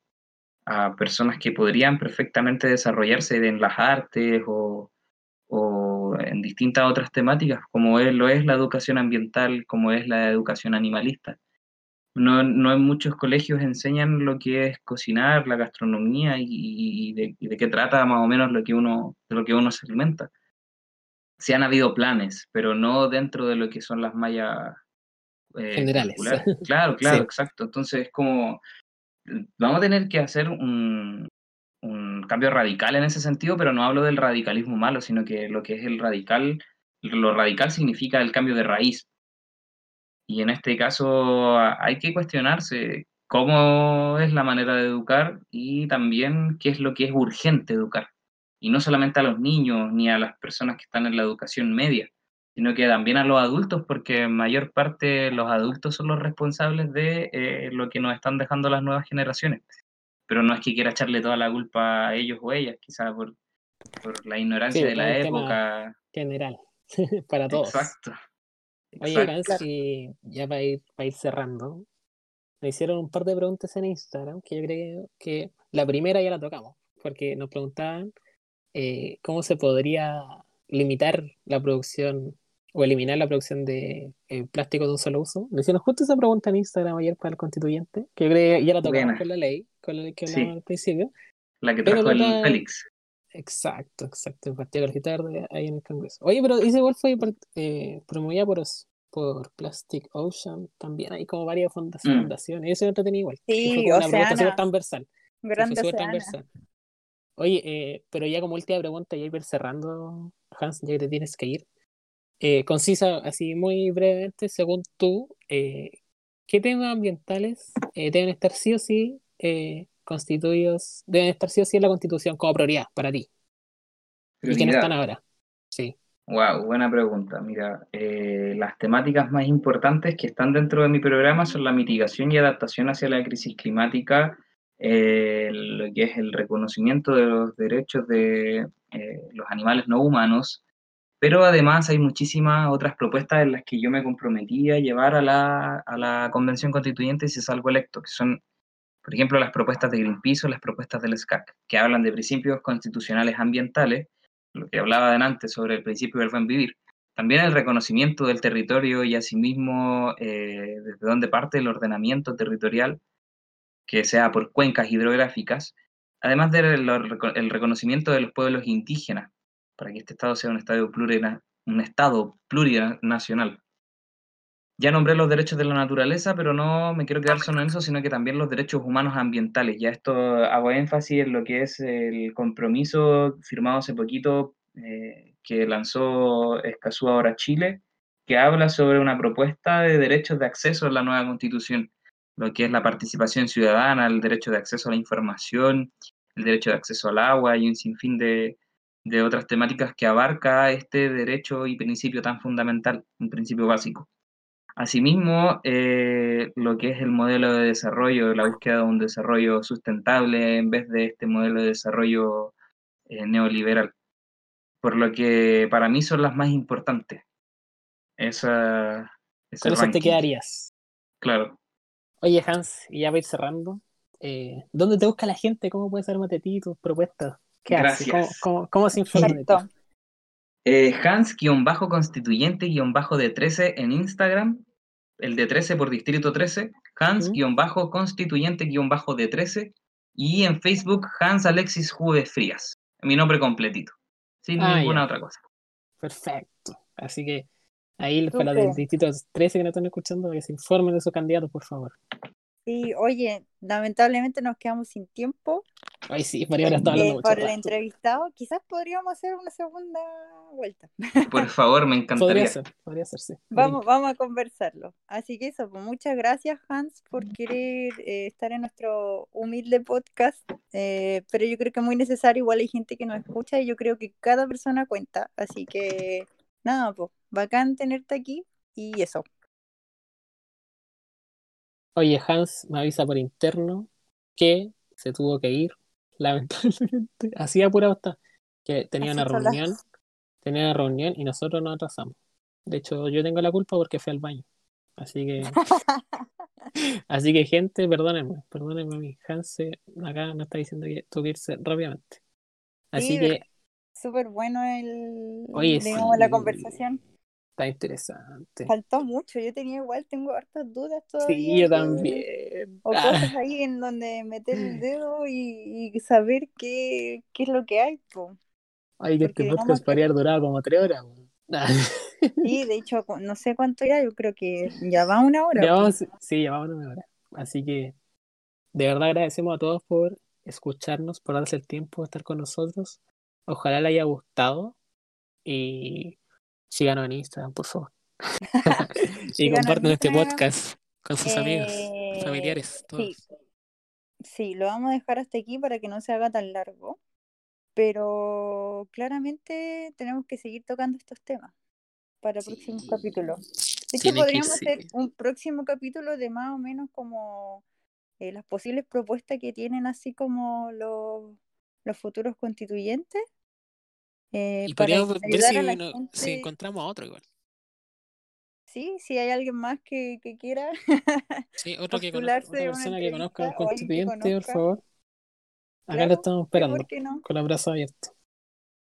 a personas que podrían perfectamente desarrollarse en las artes o, o en distintas otras temáticas, como es, lo es la educación ambiental, como es la educación animalista. No, no en muchos colegios enseñan lo que es cocinar, la gastronomía y, de, qué trata más o menos lo que uno, de lo que uno se alimenta. Sí han habido planes, pero no dentro de lo que son las mallas eh, generales. Claro, claro, exacto. Entonces es como, vamos a tener que hacer un cambio radical en ese sentido, pero no hablo del radicalismo malo, sino que lo que es el radical lo radical significa el cambio de raíz. Y en este caso hay que cuestionarse cómo es la manera de educar y también qué es lo que es urgente educar. Y no solamente a los niños ni a las personas que están en la educación media, sino que también a los adultos, porque en mayor parte los adultos son los responsables de eh, lo que nos están dejando las nuevas generaciones. Pero no es que quiera echarle toda la culpa a ellos o ellas, quizás por, por la ignorancia de la época. General, para todos. Exacto. Oye, ya para ir, para ir cerrando, me hicieron un par de preguntas en Instagram que yo creo que la primera ya la tocamos, porque nos preguntaban eh, cómo se podría limitar la producción o eliminar la producción de eh, plástico de un solo uso. Me hicieron justo esa pregunta en Instagram ayer para el constituyente, que yo creo que ya la tocamos con la ley, con la ley que hablamos al principio. La que trajo el Félix. Exacto, exacto, el Partido Verde ahí en el Congreso. Oye, pero ese igual fue eh, promovida por, por Plastic Ocean, también hay como varias mm. fundaciones, eso tenía igual. Sí, fue una pregunta súper transversal. Grande transversal. Oye, eh, pero ya como última pregunta, ya ir cerrando, Hans, ya que te tienes que ir. Eh, concisa, así muy brevemente, según tú, eh, ¿qué temas ambientales eh, deben estar sí o sí constituidos, deben estar sí o sí en la Constitución como prioridad para ti? ¿Y quiénes están ahora? Sí. Wow, buena pregunta. Mira, las temáticas más importantes que están dentro de mi programa son la mitigación y adaptación hacia la crisis climática, lo que es el reconocimiento de los derechos de los animales no humanos, pero además hay muchísimas otras propuestas en las que yo me comprometí a llevar a la, a la Convención Constituyente si salgo electo, que son, por ejemplo, las propuestas de Greenpeace o las propuestas del SCAC, que hablan de principios constitucionales ambientales, lo que hablaba antes sobre el principio del buen vivir. También el reconocimiento del territorio y asimismo eh, desde dónde parte el ordenamiento territorial, que sea por cuencas hidrográficas, además del el reconocimiento de los pueblos indígenas, para que este Estado sea un Estado, un estado plurinacional. Ya nombré los derechos de la naturaleza, pero no me quiero quedar solo en eso, sino que también los derechos humanos ambientales. Ya esto hago énfasis en lo que es el compromiso firmado hace poquito eh, que lanzó Escazú ahora Chile, que habla sobre una propuesta de derechos de acceso a la nueva constitución, lo que es la participación ciudadana, el derecho de acceso a la información, el derecho de acceso al agua y un sinfín de, de otras temáticas que abarca este derecho y principio tan fundamental, un principio básico. Asimismo, eh, lo que es el modelo de desarrollo, la búsqueda de un desarrollo sustentable en vez de este modelo de desarrollo eh, neoliberal. Por lo que para mí son las más importantes. Esa, Con eso te quedarías. Claro. Oye, Hans, y ya voy a ir cerrando. Eh, ¿Dónde te busca la gente? ¿Cómo puedes armar de ti tus propuestas? Gracias. ¿Cómo, se informa? Eh, Hans-constituyente-de 13 en Instagram, el de 13 por distrito 13, Hans-constituyente-de 13 y en Facebook Hans Alexis Juves Frías, mi nombre completito, sin ah, ninguna otra cosa. Perfecto. Así que ahí para los distritos 13 que no están escuchando, que se informen de su candidato, por favor. Sí, oye, lamentablemente nos quedamos sin tiempo. Ay, sí, María está hablando eh, Por el entrevistado, quizás podríamos hacer una segunda vuelta. Por favor, me encantaría. Podría ser, podría ser, sí. Vamos, vamos a conversarlo. Así que eso, pues muchas gracias, Hans, por querer eh, estar en nuestro humilde podcast. Eh, pero yo creo que es muy necesario, igual hay gente que nos escucha y yo creo que cada persona cuenta. Así que, nada, pues, bacán tenerte aquí y eso. Oye, Hans me avisa por interno que se tuvo que ir, lamentablemente. Así apurado está. Que tenía una reunión, tenía una reunión y nosotros nos atrasamos. De hecho, yo tengo la culpa porque fui al baño. Así que. así que, gente, perdónenme, perdónenme a mí. Hans acá me está diciendo que tuvo que irse rápidamente. Así que. Súper bueno el. digamos, la conversación. Está interesante. Faltó mucho, yo tenía igual, tengo hartas dudas todavía. Sí, yo también. O cosas ahí en donde meter el dedo y, saber qué, qué, es lo que hay. Po. Ay, que este podcast podría durar como tres horas. Sí, de hecho, no sé cuánto ya, yo creo que ya va una hora. sí, ya va una hora. Así que, de verdad agradecemos a todos por escucharnos, por darse el tiempo de estar con nosotros. Ojalá les haya gustado. Y Síganos en Instagram, por favor. y compartan este podcast con sus amigos, Eh, familiares, todos. Sí. Sí, lo vamos a dejar hasta aquí para que no se haga tan largo. Pero claramente tenemos que seguir tocando estos temas para próximos Sí. capítulos. De hecho, podríamos hacer un próximo capítulo de más o menos como eh, las posibles propuestas que tienen así como los, los futuros constituyentes. Eh, Y podríamos ver si, si encontramos a otro igual. Sí, si hay alguien más que, que quiera Sí, otro que conozca, otra persona que conozca al constituyente, por favor. Acá Claro, lo estamos esperando, ¿por qué no? con los brazos abiertos.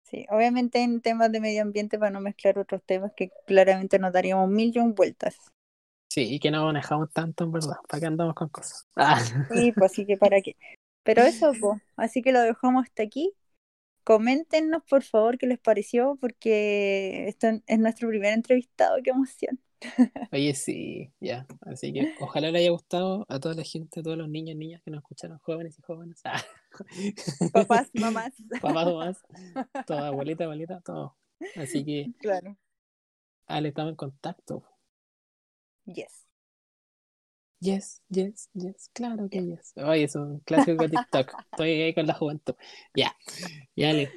Sí, obviamente en temas de medio ambiente para no mezclar otros temas que claramente nos daríamos mil y un vueltas. Sí, y que no manejamos tanto, en verdad. ¿Para qué andamos con cosas? Ah. Sí, pues así que para qué. Pero eso, pues, así que lo dejamos hasta aquí. Coméntenos, por favor, qué les pareció, porque esto es nuestro primer entrevistado, qué emoción. Oye, sí, ya. Así que ojalá le haya gustado a toda la gente, a todos los niños, niñas que nos escucharon, jóvenes y jóvenes. Ah. Papás, mamás. Papás, mamás, toda abuelita, abuelita, todo. Así que, Claro. Ale, estamos en contacto. Yes. Yes, yes, yes, claro que yes. Oye, es un clásico de TikTok. Estoy ahí con la juventud. Ya, ya, Ale,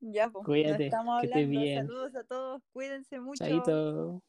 Ya, pues. Cuídate, que estés bien. Saludos a todos. Cuídense mucho. chaito.